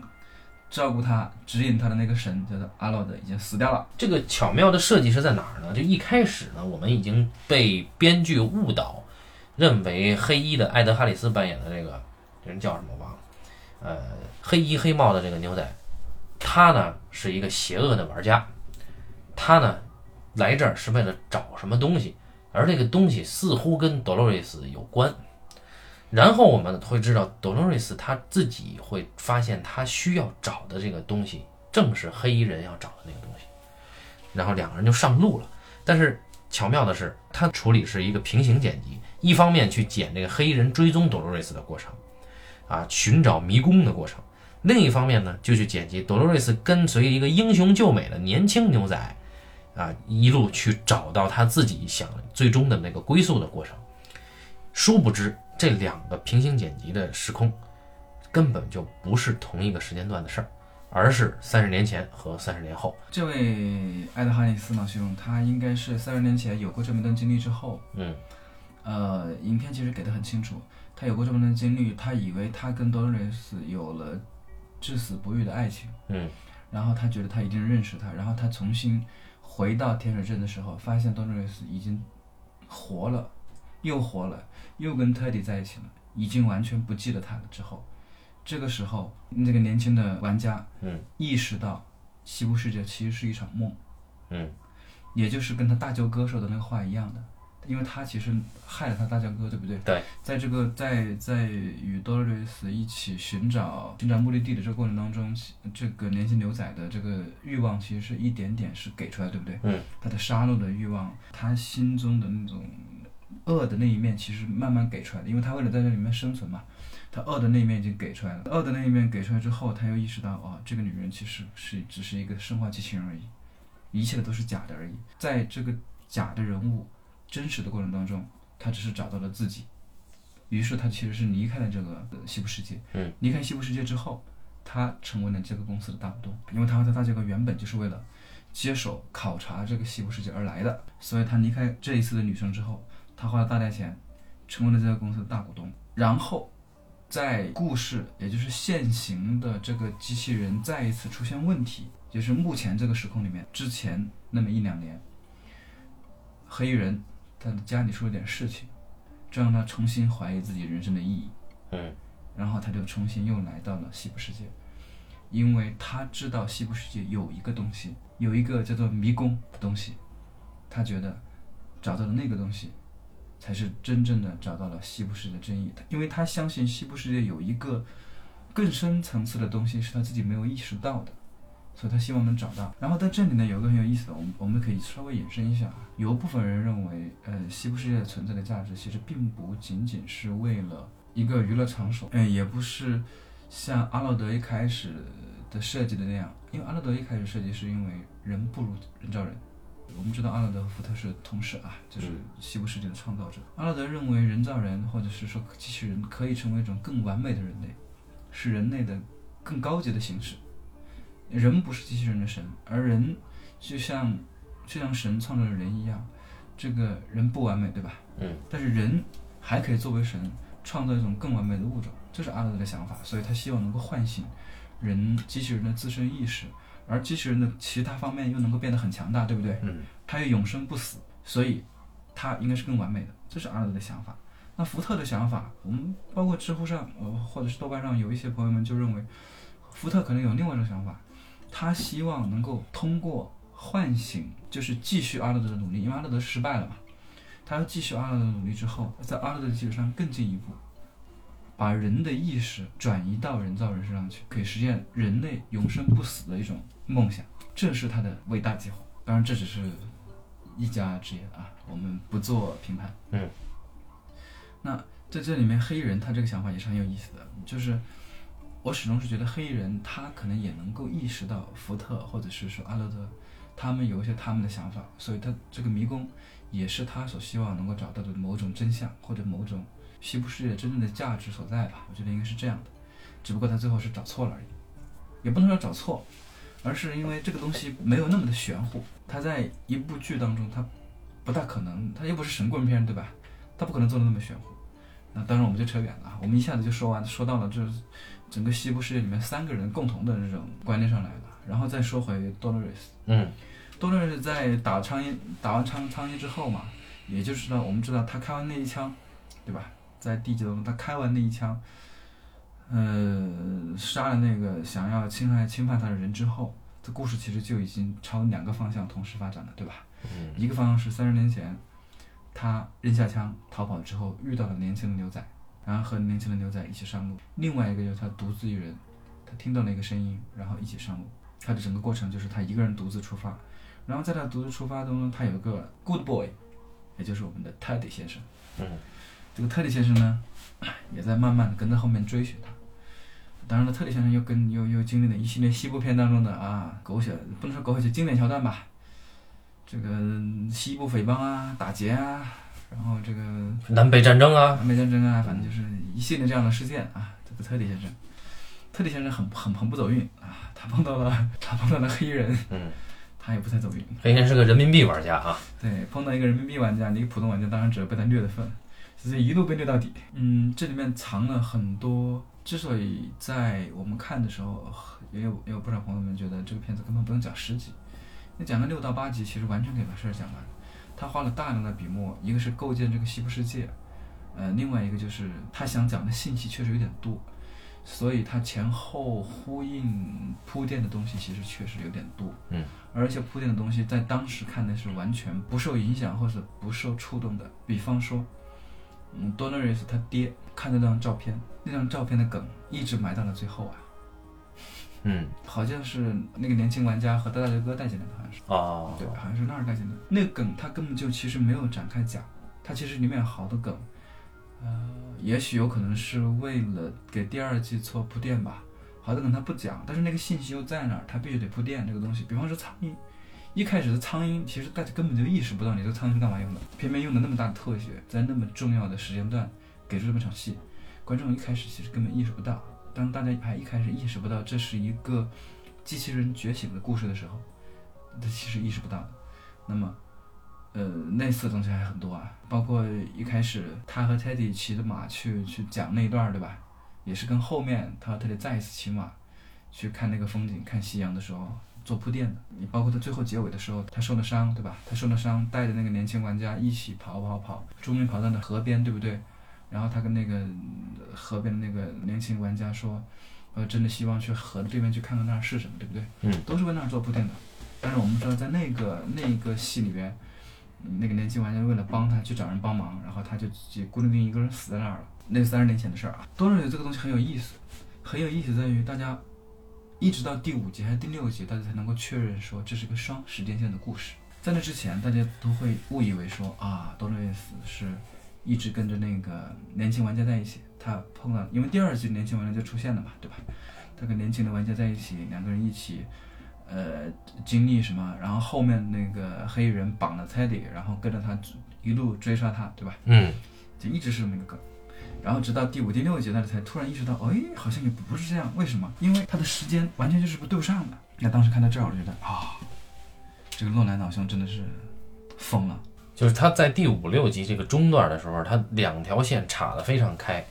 照顾他、指引他的那个神叫做阿洛德已经死掉了。这个巧妙的设计是在哪儿呢？就一开始呢，我们已经被编剧误导，认为黑衣的艾德哈里斯扮演的这个人叫什么我忘了，呃，黑衣黑帽的这个牛仔，他呢是一个邪恶的玩家，他呢来这儿是为了找什么东西，而这个东西似乎跟 Dolores 有关。然后我们会知道，Dolores 他自己会发现，他需要找的这个东西正是黑衣人要找的那个东西。然后两个人就上路了。但是巧妙的是，他处理是一个平行剪辑，一方面去剪这个黑衣人追踪 Dolores 的过程，啊，寻找迷宫的过程；另一方面呢，就去剪辑 Dolores 跟随一个英雄救美的年轻牛仔，啊，一路去找到他自己想最终的那个归宿的过程。殊不知，这两个平行剪辑的时空根本就不是同一个时间段的事儿，而是三十年前和三十年后。这位爱德华里斯呢，兄，他应该是三十年前有过这么段经历之后，嗯呃，影片其实给的很清楚，他有过这么段经历，他以为他跟多洛瑞斯有了至死不渝的爱情，嗯然后他觉得他一定认识他，然后他重新回到天水镇的时候，发现多洛瑞斯已经活了，又活了，又跟特迪在一起了，已经完全不记得他了。之后，这个时候，那个年轻的玩家嗯意识到西部世界其实是一场梦，嗯也就是跟他大舅哥说的那个话一样的，因为他其实害了他大舅哥，对不对？对，在这个在在与 Doris 一起寻找寻找目的地的这个过程当中，这个年轻牛仔的这个欲望其实是一点点是给出来，对不对？嗯，他的杀戮的欲望，他心中的那种恶的那一面，其实慢慢给出来的，因为他为了在这里面生存嘛，他恶的那一面已经给出来了。恶的那一面给出来之后，他又意识到，哦，这个女人其实是只是一个生化机器人而已，一切的都是假的而已。在这个假的人物真实的过程当中，他只是找到了自己。于是他其实是离开了这个呃西部世界。嗯，离开西部世界之后，他成为了这个公司的大股东，因为他和他大舅哥原本就是为了接手考察这个西部世界而来的，所以他离开这一次的旅程之后，他花了大价钱，成为了这个公司的大股东。然后，在故事也就是现行的这个机器人再一次出现问题，就是目前这个时空里面之前那么一两年，黑衣人在家里出了点事情，这让他重新怀疑自己人生的意义。嗯然后他就重新又来到了西部世界，因为他知道西部世界有一个东西，有一个叫做迷宫的东西，他觉得找到了那个东西，才是真正的找到了西部世界的真意。因为他相信西部世界有一个更深层次的东西是他自己没有意识到的，所以他希望能找到。然后在这里呢，有一个很有意思的，我们我们可以稍微延伸一下。有一部分人认为，呃，西部世界存在的价值其实并不仅仅是为了一个娱乐场所，嗯，也不是像阿诺德一开始的设计的那样，因为阿诺德一开始设计是因为人不如人造人。我们知道阿诺德和福特是同事啊，就是西部世界的创造者。阿诺德认为人造人或者是说机器人可以成为一种更完美的人类，是人类的更高级的形式。人不是机器人的神，而人就像就像神创造了人一样，这个人不完美，对吧？嗯但是人还可以作为神创造一种更完美的物种，这是阿德的想法，所以他希望能够唤醒人机器人的自身意识，而机器人的其他方面又能够变得很强大，对不对？嗯它又永生不死，所以他应该是更完美的，这是阿德的想法。那福特的想法，我们包括知乎上，呃，或者是豆瓣上有一些朋友们就认为，福特可能有另外一种想法，他希望能够通过唤醒，就是继续阿勒德的努力，因为阿勒德失败了嘛，他要继续阿勒德的努力之后，在阿勒德的基础上更进一步，把人的意识转移到人造人身上去，可以实现人类永生不死的一种梦想，这是他的伟大计划。当然，这只是一家之言啊，我们不做评判。嗯。那在这里面，黑人他这个想法也是很有意思的，就是我始终是觉得黑人他可能也能够意识到福特或者是说阿勒德，他们有一些他们的想法，所以他这个迷宫也是他所希望能够找到的某种真相或者某种西部世界真正的价值所在吧。我觉得应该是这样的，只不过他最后是找错了而已，也不能说找错，而是因为这个东西没有那么的玄乎，他在一部剧当中他不大可能，他又不是神棍片对吧？他不可能做的那么玄乎。那当然我们就扯远了，我们一下子就说完，说到了这整个西部世界里面三个人共同的这种观念上来的，然后再说回 Dolores。嗯 Dolores 在打苍蝇打完苍苍蝇之后嘛，也就是呢，我们知道他开完那一枪，对吧？在第几集当中，他开完那一枪，呃，杀了那个想要侵害侵犯他的人之后，这故事其实就已经朝两个方向同时发展了，对吧？嗯一个方向是三十年前，他扔下枪逃跑之后遇到了年轻的牛仔，然后和年轻的牛仔一起上路；另外一个就是他独自一人，他听到了一个声音，然后一起上路。他的整个过程就是他一个人独自出发，然后在他独自出发当中，他有一个 good boy，也就是我们的 Teddy 先生。嗯这个特里先生呢，也在慢慢的跟在后面追寻他。当然了，特里先生又跟又又经历了一系列西部片当中的啊狗血，不能说狗血，经典桥段吧。这个西部匪帮啊，打劫啊，然后这个南北战争啊，南北战争啊，反正就是一系列这样的事件啊。这个特里先生，特里先生很很很不走运啊，他碰到了 他碰到了黑人，嗯，他也不太走运。黑人是个人民币玩家啊，对，碰到一个人民币玩家，一个普通玩家，当然只有被他虐的份，就是一路被虐到底。嗯，这里面藏了很多。之所以在我们看的时候，也有也有不少朋友们觉得这个片子根本不用讲十集，你讲个六到八集，其实完全可以把事儿讲完。他花了大量的笔墨，一个是构建这个西部世界，呃，另外一个就是他想讲的信息确实有点多，所以他前后呼应铺垫的东西其实确实有点多。嗯，而且铺垫的东西在当时看的是完全不受影响或者不受触动的。比方说，嗯，Dolores 他爹看那张照片，那张照片的梗一直埋到了最后啊，嗯好像是那个年轻玩家和他大舅哥带进来的，好像是。哦，对，好像是那儿带进的。那个梗他根本就其实没有展开讲，他其实里面有好多梗，呃，也许有可能是为了给第二季做铺垫吧。好多梗他不讲，但是那个信息又在那儿，他必须得铺垫这个东西。比方说苍蝇，一开始的苍蝇其实大家根本就意识不到你这个苍蝇是干嘛用的，偏偏用的那么大的特写，在那么重要的时间段给出这么场戏，观众一开始其实根本意识不到。当大家还一开始意识不到这是一个机器人觉醒的故事的时候，他其实意识不到的。那么，呃，类似的东西还很多啊，包括一开始他和 Teddy 骑着马去去讲那一段，对吧？也是跟后面他和 Teddy 再一次骑马去看那个风景，看夕阳的时候做铺垫的。你包括他最后结尾的时候，他受了伤，对吧？他受了伤，带着那个年轻玩家一起跑跑跑，终于跑到了河边，对不对？然后他跟那个呃河边的那个年轻玩家说：“呃，真的希望去河的对面去看看那儿是什么，对不对？”嗯，都是为那儿做铺垫的。但是我们知道，在那个那个戏里边，嗯那个年轻玩家为了帮他去找人帮忙，然后他就自己孤零零一个人死在那儿了。那是三十年前的事儿啊。多瑞这个东西很有意思，很有意思在于大家一直到第五集还是第六集，大家才能够确认说这是个双时间线的故事。在那之前，大家都会误以为说啊，多瑞斯是一直跟着那个年轻玩家在一起。他碰到，因为第二季年轻玩家就出现了嘛，对吧？他跟年轻的玩家在一起，两个人一起，呃，经历什么？然后后面那个黑衣人绑了 Teddy，然后跟着他一路追杀他，对吧？嗯，就一直是这么一个梗。然后直到第五、第六集，大家才突然意识到，哎，好像也不是这样。为什么？因为他的时间完全就是不对不上的。那当时看到这儿，我就觉得啊，这个洛南老兄真的是疯了。就是他在第五六集这个中段的时候，他两条线岔得非常开，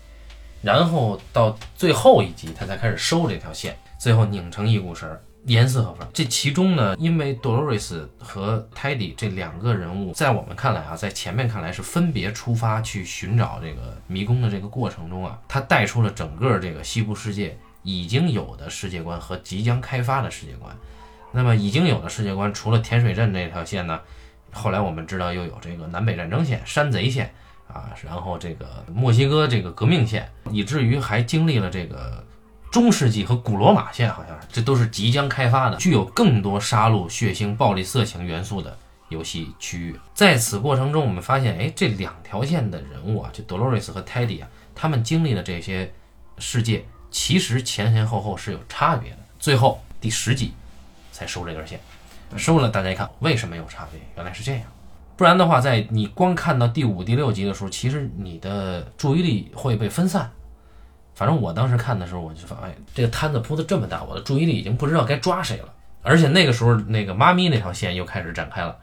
然后到最后一集他才开始收这条线，最后拧成一股绳儿，严丝合缝。这其中呢，因为 Dolores 和 Teddy 这两个人物，在我们看来啊，在前面看来是分别出发去寻找这个迷宫的这个过程中啊，他带出了整个这个西部世界已经有的世界观和即将开发的世界观。那么已经有的世界观，除了甜水镇这条线呢，后来我们知道又有这个南北战争线、山贼线啊，然后这个墨西哥这个革命线，以至于还经历了这个中世纪和古罗马线，好像这都是即将开发的，具有更多杀戮、血腥、暴力、色情元素的游戏区域。在此过程中，我们发现，哎，这两条线的人物啊，就 Dolores 和 Teddy 啊，他们经历的这些世界，其实前前后后是有差别的。最后第十集才收这根线。收了，大家一看，为什么有差别？原来是这样。不然的话，在你光看到第五、第六集的时候，其实你的注意力会被分散。反正我当时看的时候，我就发现这个摊子铺的这么大，我的注意力已经不知道该抓谁了。而且那个时候，那个妈咪那条线又开始展开了。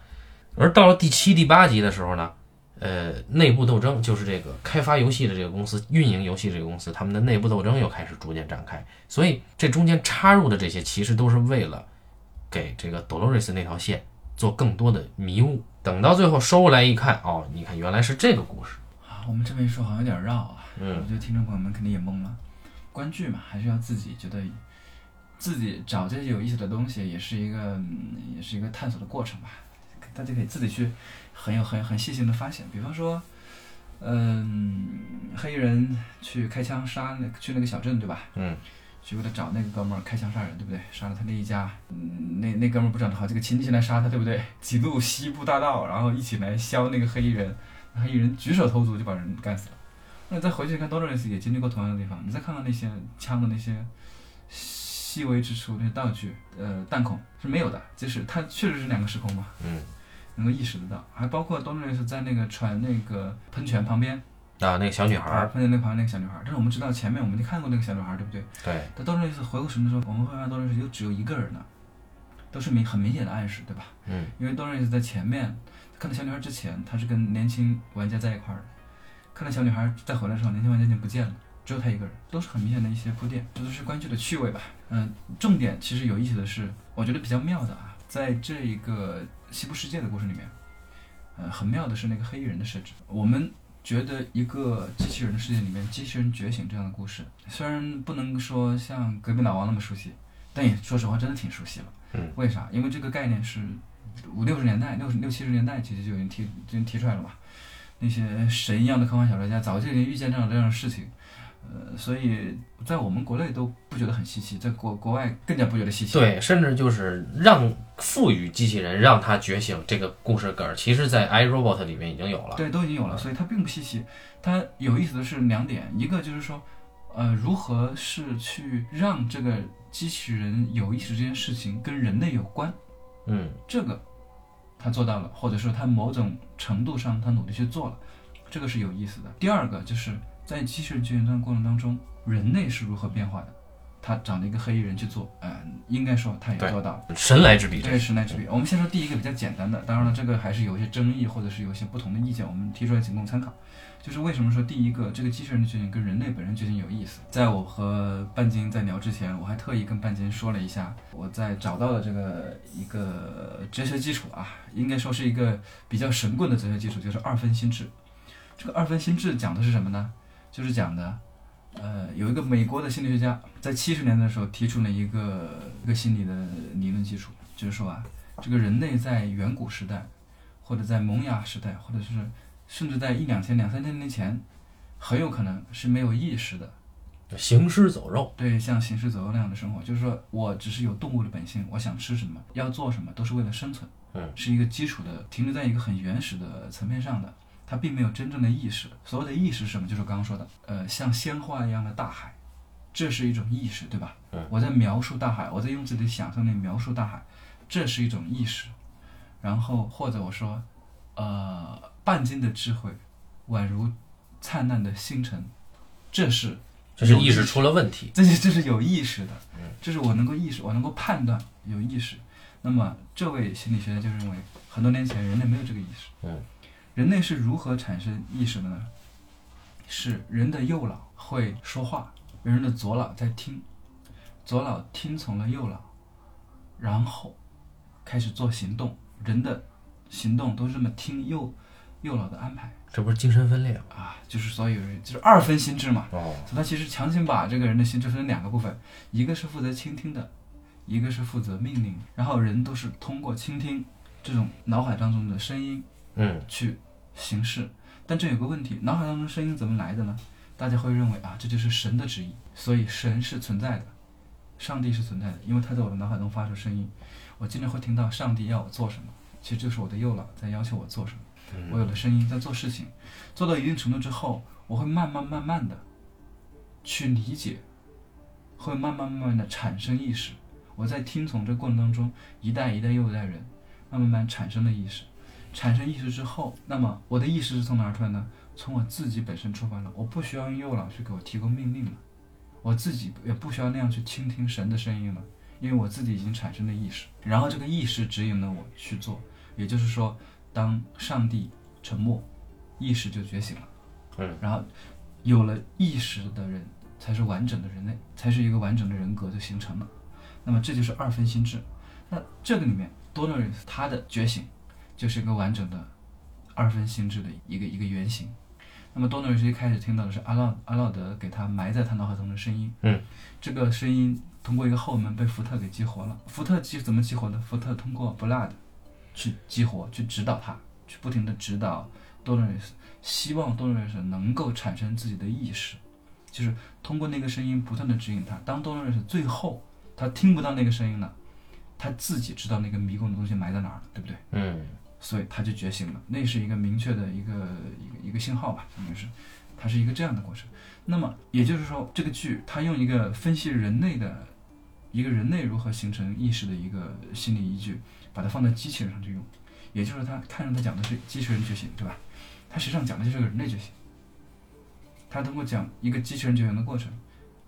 而到了第七、第八集的时候呢，呃，内部斗争就是这个开发游戏的这个公司、运营游戏这个公司，他们的内部斗争又开始逐渐展开。所以这中间插入的这些，其实都是为了给这个 Dolores 那条线做更多的迷雾。等到最后收过来一看，哦，你看原来是这个故事。啊，我们这么一说好像有点绕啊。嗯我觉得听众朋友们肯定也懵了。观剧嘛，还是要自己觉得自己找这些有意思的东西，也是一个、嗯也是一个探索的过程吧。大家可以自己去很有很很细心的发现。比方说，嗯，黑衣人去开枪杀那去那个小镇，对吧？嗯，去为了找那个哥们儿开枪杀人，对不对？杀了他那一家，嗯，那那哥们儿不找了好几个亲戚来杀他，对不对？几路西部大道，然后一起来削那个黑衣人，黑衣人举手投足就把人干死了。那你再回去看 Dolores 也经历过同样的地方，你再看看那些枪的那些细微之处，那些道具，呃，弹孔是没有的，即使它确实是两个时空嘛，嗯能够意识得到。还包括 Dolores 在那个船那个喷泉旁边，啊，那个小女孩啊，儿，喷泉那旁边那个小女孩，但是我们知道前面我们就看过那个小女孩，对不对？对，但 Dolores 回过神的时候，我们会发现 Dolores 就只有一个人呢，都是明很明显的暗示，对吧？嗯因为 Dolores 在前面看到小女孩之前，他是跟年轻玩家在一块儿的。看到小女孩再回来的时候，年轻玩家已经不见了，只有他一个人，都是很明显的一些铺垫，这都是关剧的趣味吧。嗯，重点其实有意思的是，我觉得比较妙的啊，在这一个西部世界的故事里面，呃，很妙的是那个黑衣人的设置。我们觉得一个机器人的世界里面，机器人觉醒这样的故事，虽然不能说像隔壁老王那么熟悉，但也说实话真的挺熟悉了。嗯，为啥？因为这个概念是五六十年代、六十六七十年代其实就已经提就已经提出来了嘛。那些神一样的科幻小说家早就已经预见这样这样的事情，呃，所以在我们国内都不觉得很稀奇，在国国外更加不觉得稀奇。对，甚至就是让赋予机器人让它觉醒这个故事梗，其实在 iRobot 里面已经有了。对，都已经有了，所以它并不稀奇。它有意思的是两点，一个就是说，呃，如何是去让这个机器人有意识这件事情跟人类有关，嗯这个他做到了，或者说他某种程度上他努力去做了，这个是有意思的。第二个就是在机器人觉醒这个过程当中，人类是如何变化的，他找了一个黑衣人去做，呃，应该说他也做到了。神来之笔，对，神来之笔。我们先说第一个比较简单的，当然了，这个还是有一些争议，或者是有一些不同的意见，我们提出来仅供参考。就是为什么说第一个这个机器人的觉醒跟人类本身觉醒有意思？在我和半斤在聊之前，我还特意跟半斤说了一下，我在找到的这个一个哲学基础啊，应该说是一个比较神棍的哲学基础，就是二分心智。这个二分心智讲的是什么呢？就是讲的，呃，有一个美国的心理学家在七十年代的时候提出了一个一个心理的理论基础，就是说啊，这个人类在远古时代，或者在萌芽时代，或者是甚至在一两千、两三千年前，很有可能是没有意识的，行尸走肉，对，像行尸走肉那样的生活，就是说我只是有动物的本性，我想吃什么，要做什么，都是为了生存，嗯，是一个基础的，停留在一个很原始的层面上的，它并没有真正的意识。所谓的意识是什么？就是我刚刚说的，呃，像鲜花一样的大海，这是一种意识，对吧？嗯，我在描述大海，我在用自己的想象力描述大海，这是一种意识。然后或者我说，呃，半斤的智慧，宛如灿烂的星辰，这是这是意识出了问题。这是这是有意识的，这是我能够意识，我能够判断有意识。那么这位心理学家就认为，很多年前人类没有这个意识。嗯，人类是如何产生意识的呢？是人的右脑会说话，人的左脑在听，左脑听从了右脑，然后开始做行动。人的行动都是这么听右右脑的安排这不是精神分裂吗？啊，就是所以有人就是二分心智嘛。哦，所以他其实强行把这个人的心智分成两个部分，一个是负责倾听的，一个是负责命令。然后人都是通过倾听这种脑海当中的声音嗯，去行事。但这有个问题，脑海当中声音怎么来的呢？大家会认为啊，这就是神的旨意，所以神是存在的，上帝是存在的，因为他在我的脑海中发出声音，我经常会听到上帝要我做什么，其实就是我的右脑在要求我做什么。我有了声音在做事情，做到一定程度之后，我会慢慢慢慢的去理解，会慢慢慢慢的产生意识。我在听从这过程当中，一代一代又一代人，慢慢慢产生的意识。产生意识之后，那么我的意识是从哪儿出来呢？从我自己本身出发了。我不需要用右脑去给我提供命令了，我自己也不需要那样去倾听神的声音了，因为我自己已经产生了意识。然后这个意识指引了我去做，也就是说，当上帝沉默，意识就觉醒了。嗯，然后有了意识的人，才是完整的人类，才是一个完整的人格就形成了。那么这就是二分心智。那这个里面，多诺瑞斯他的觉醒就是一个完整的二分心智的一个一个原型。那么多诺瑞斯一开始听到的是阿劳阿劳德给他埋在他脑海中的声音，嗯，这个声音通过一个后门被福特给激活了。福特激怎么激活的？福特通过 Blood 去激活，去指导他，去不停的指导多诺瑞斯，希望多诺瑞斯能够产生自己的意识，就是通过那个声音不断的指引他。当多诺瑞斯最后他听不到那个声音了，他自己知道那个迷宫的东西埋在哪儿了，对不对？嗯，所以他就觉醒了，那是一个明确的一个一个一个信号吧，应该是，它是一个这样的过程。那么也就是说，这个剧它用一个分析人类的一个人类如何形成意识的一个心理依据，把它放在机器人上去用，也就是他看上他讲的是机器人觉醒，对吧？他实际上讲的就是个人类觉醒。他通过讲一个机器人觉醒的过程，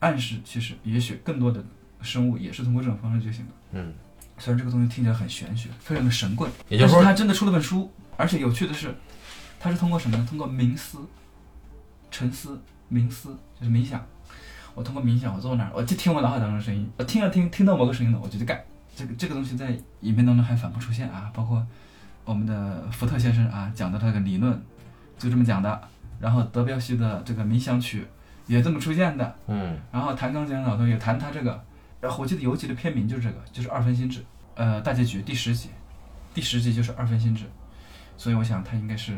暗示其实也许更多的生物也是通过这种方式觉醒的。嗯，虽然这个东西听起来很玄学，非常的神棍，也就是说他真的出了本书，而且有趣的是，他是通过什么呢？通过冥思、沉思、冥思，就是冥想。我通过冥想，我坐那儿，我就听我脑海当中的声音，我听啊听，听到某个声音了，我就去干。这个这个东西在影片当中还反复出现啊，包括我们的福特先生啊讲的这个理论，就这么讲的。然后德彪西的这个冥想曲也这么出现的。嗯，然后弹钢琴的老头也弹他这个，然后我记得有一集的片名就是这个，就是二分心智，呃，大结局第十集，第十集就是二分心智，所以我想他应该是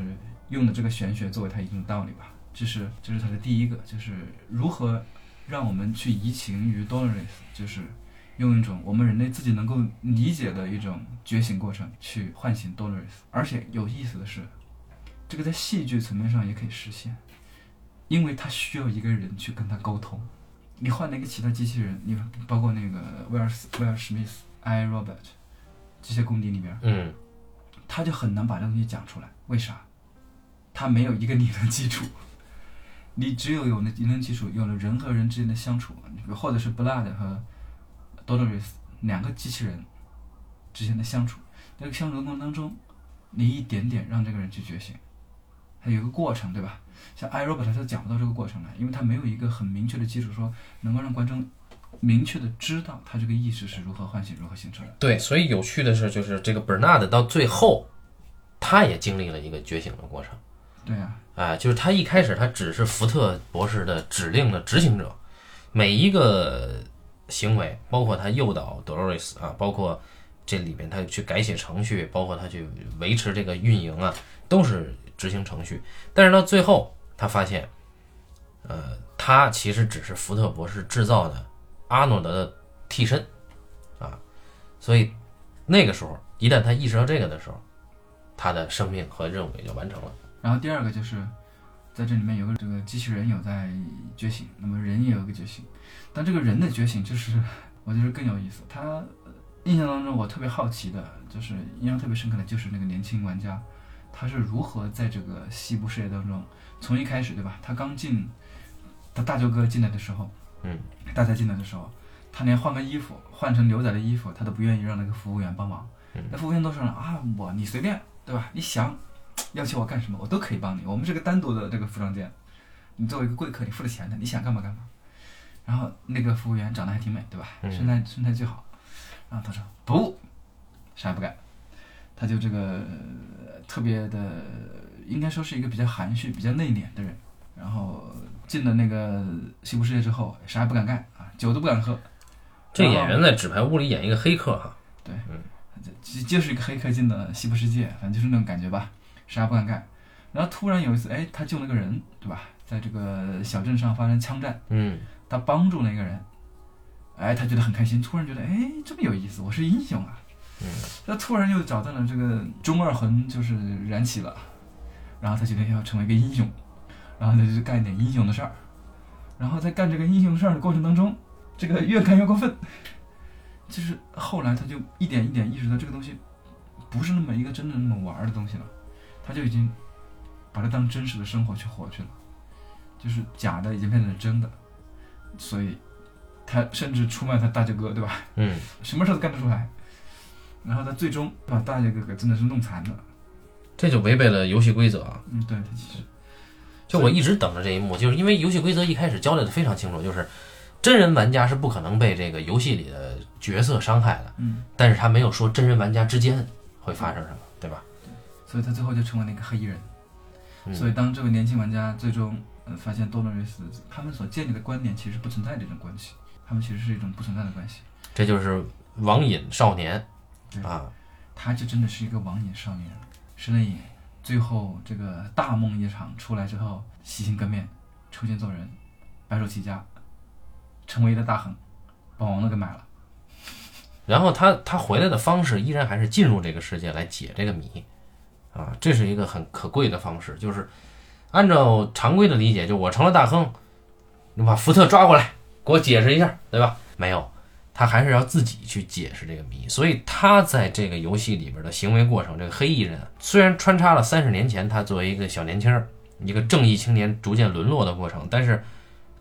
用的这个玄学作为他一定的道理吧。这是这是他的第一个，就是如何让我们去移情于 Dolores，就是用一种我们人类自己能够理解的一种觉醒过程去唤醒 Dolores，而且有意思的是，这个在戏剧层面上也可以实现。因为他需要一个人去跟他沟通。你换了一个其他机器人，你包括那个威尔斯、威尔史密斯、I Robert 这些公敌里边，嗯，他就很难把这东西讲出来。为啥？他没有一个理论基础。你只有有了理论基础，有了人和人之间的相处，或者是 Blood 和 Dolores 两个机器人之间的相处，那个相处的过程当中，你一点点让这个人去觉醒，它有一个过程，对吧？像 iRobot 它讲不到这个过程来，因为它没有一个很明确的基础，说能够让观众明确的知道他这个意识是如何唤醒、如何形成的。对，所以有趣的是，就是这个 Bernard 到最后，他也经历了一个觉醒的过程。对呀、啊，就是他一开始他只是福特博士的指令的执行者，每一个行为，包括他诱导 Dolores 啊，包括这里边他去改写程序，包括他去维持这个运营啊，都是执行程序。但是到最后，他发现，呃，他其实只是福特博士制造的阿诺德的替身啊，所以那个时候，一旦他意识到这个的时候，他的生命和任务也就完成了。然后第二个就是，在这里面有个这个机器人有在觉醒，那么人也有个觉醒，但这个人的觉醒就是我觉得更有意思。他印象当中我特别好奇的，就是印象特别深刻的就是那个年轻玩家，他是如何在这个西部世界当中，从一开始对吧？他刚进，他大舅哥进来的时候，嗯，大家进来的时候，他连换个衣服换成牛仔的衣服，他都不愿意让那个服务员帮忙。那服务员都说了啊，我你随便对吧？你想要求我干什么，我都可以帮你。我们是个单独的这个服装店，你作为一个贵客，你付了钱的，你想干嘛干嘛。然后那个服务员长得还挺美，对吧？嗯身材身材最好。然后他说不，啥也不干，他就这个呃特别的，应该说是一个比较含蓄、比较内敛的人。然后进了那个西部世界之后，啥也不敢干啊，酒都不敢喝。这演员在纸牌屋里演一个黑客哈，对就就是一个黑客进的西部世界，反正就是那种感觉吧，啥也不敢干。然后突然有一次，哎，他救了个人，对吧？在这个小镇上发生枪战，嗯，他帮助了一个人，哎，他觉得很开心，突然觉得，哎，这么有意思，我是英雄啊。嗯，他突然又找到了这个中二魂，就是燃起了，然后他决定要成为一个英雄，然后他就干一点英雄的事儿，然后在干这个英雄事儿的过程当中，这个越干越过分，就是后来他就一点一点意识到这个东西不是那么一个真的那么玩儿的东西了，他就已经把它当真实的生活去活去了，就是假的已经变成了真的，所以他甚至出卖他大舅哥，对吧？嗯，什么事都干得出来。然后他最终把大爷哥哥真的是弄残了。这就违背了游戏规则啊！嗯，对，他其实就我一直等着这一幕，就是因为游戏规则一开始交代的非常清楚，就是真人玩家是不可能被这个游戏里的角色伤害的，嗯，但是他没有说真人玩家之间会发生什么，对吧？所以他最后就成为了一个黑衣人。嗯所以当这位年轻玩家最终呃发现多伦瑞斯他们所建立的观点其实不存在这种关系，他们其实是一种不存在的关系。这就是网瘾少年对啊，他就真的是一个网瘾少年，失了瘾，最后这个大梦一场出来之后，洗心革面，重新做人，白手起家，成为了大亨，把网络给买了。然后他他回来的方式依然还是进入这个世界来解这个谜，啊，这是一个很可贵的方式，就是按照常规的理解，就我成了大亨，你把福特抓过来给我解释一下，对吧？没有，他还是要自己去解释这个谜，所以他在这个游戏里边的行为过程，这个黑衣人虽然穿插了三十年前他作为一个小年轻，一个正义青年逐渐沦落的过程，但是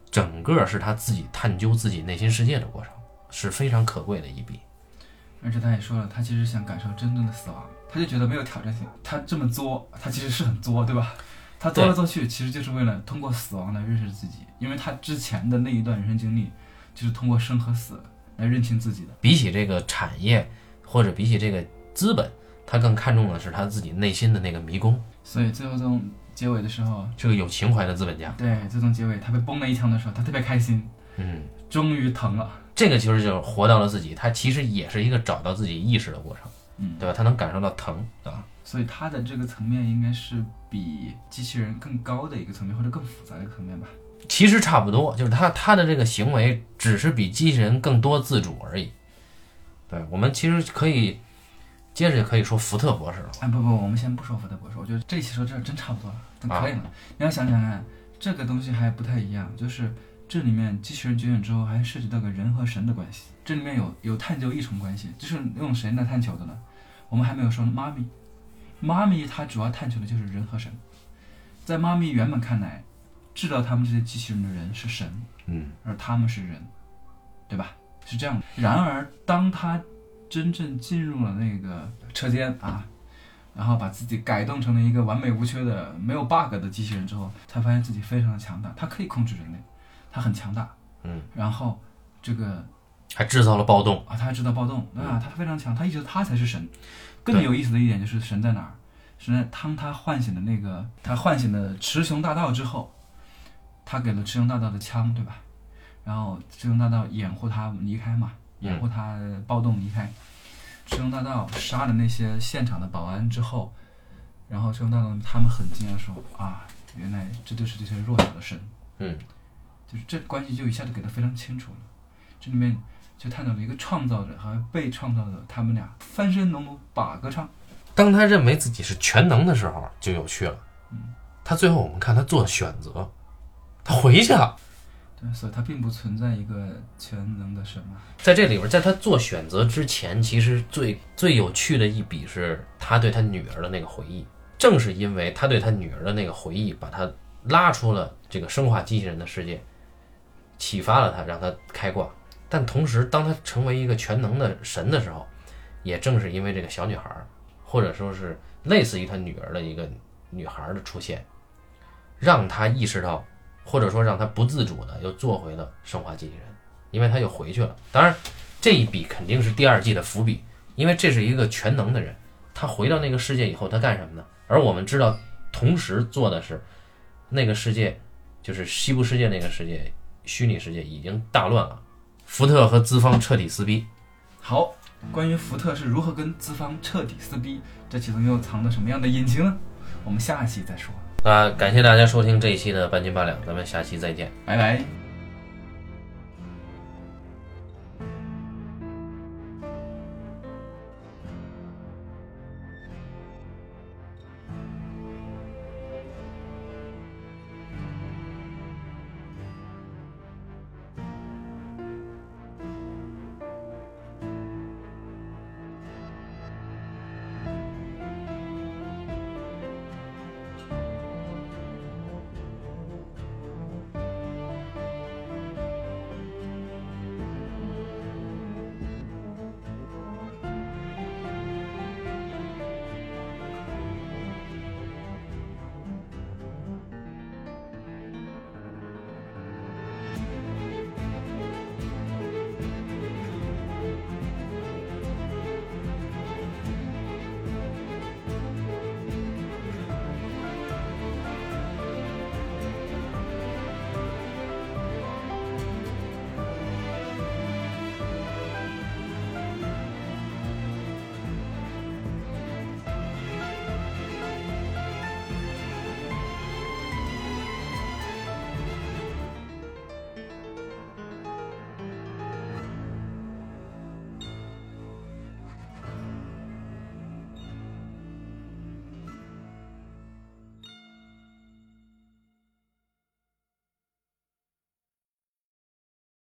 整个是他自己探究自己内心世界的过程，是非常可贵的一笔。而且他也说了，他其实想感受真正的死亡，他就觉得没有挑战性。他这么作，他其实是很作，对吧？他作来作去，其实就是为了通过死亡来认识自己，因为他之前的那一段人生经历，就是通过生和死来认清自己的。比起这个产业或者比起这个资本，他更看重的是他自己内心的那个迷宫，所以最后这种结尾的时候，这个有情怀的资本家。对，最终结尾他被崩了一枪的时候，他特别开心，嗯，终于疼了。这个其实就是活到了自己，他其实也是一个找到自己意识的过程，嗯，对吧？他能感受到疼啊。所以他的这个层面应该是比机器人更高的一个层面，或者更复杂的一个层面吧。其实差不多，就是他他的这个行为只是比机器人更多自主而已。对我们其实可以接着就可以说福特博士了。哎，不不，我们先不说福特博士，我觉得这一期说这真差不多了，真可以了。你要想想看，这个东西还不太一样，就是这里面机器人觉醒之后，还涉及到个人和神的关系，这里面有有探究一重关系，就是用谁来探求的呢？我们还没有说妈咪，妈咪它主要探求的就是人和神，在妈咪原本看来，制造他们这些机器人的人是神，嗯而他们是人，对吧？是这样的。然而，当他真正进入了那个车间啊，然后把自己改动成了一个完美无缺的、没有 bug 的机器人之后，他发现自己非常的强大，他可以控制人类，他很强大。嗯，然后这个还制造了暴动。啊，他还制造暴动啊，他非常强，他一直他才是神。更有意思的一点就是神在哪儿？神在当他唤醒的那个他唤醒的雌雄大盗之后，他给了赤雄大道的枪，对吧？然后赤雄大道掩护他离开嘛，掩护他暴动离开。赤雄大道杀了那些现场的保安之后，然后赤雄大道他们很惊讶说啊，原来这就是这些弱小的神。嗯，就是这关系就一下子给的非常清楚了。这里面就探讨了一个创造者和被创造者，他们俩翻身农奴把歌唱。当他认为自己是全能的时候，就有趣了。嗯他最后我们看他做选择，他回去了。对，所以它并不存在一个全能的神嘛。在这里边，在他做选择之前，其实最最有趣的一笔是他对他女儿的那个回忆。正是因为他对他女儿的那个回忆，把他拉出了这个生化机器人的世界，启发了他，让他开挂。但同时，当他成为一个全能的神的时候，也正是因为这个小女孩儿，或者说是类似于他女儿的一个女孩儿的出现，让他意识到，或者说让他不自主的又做回了生化机器人，因为他又回去了。当然，这一笔肯定是第二季的伏笔，因为这是一个全能的人，他回到那个世界以后，他干什么呢？而我们知道，同时做的是那个世界，就是西部世界那个世界，虚拟世界已经大乱了，福特和资方彻底撕逼。好，关于福特是如何跟资方彻底撕逼，这其中又藏着什么样的隐情呢？我们下期再说，那感谢大家收听这一期的半斤八两，咱们下期再见。拜拜。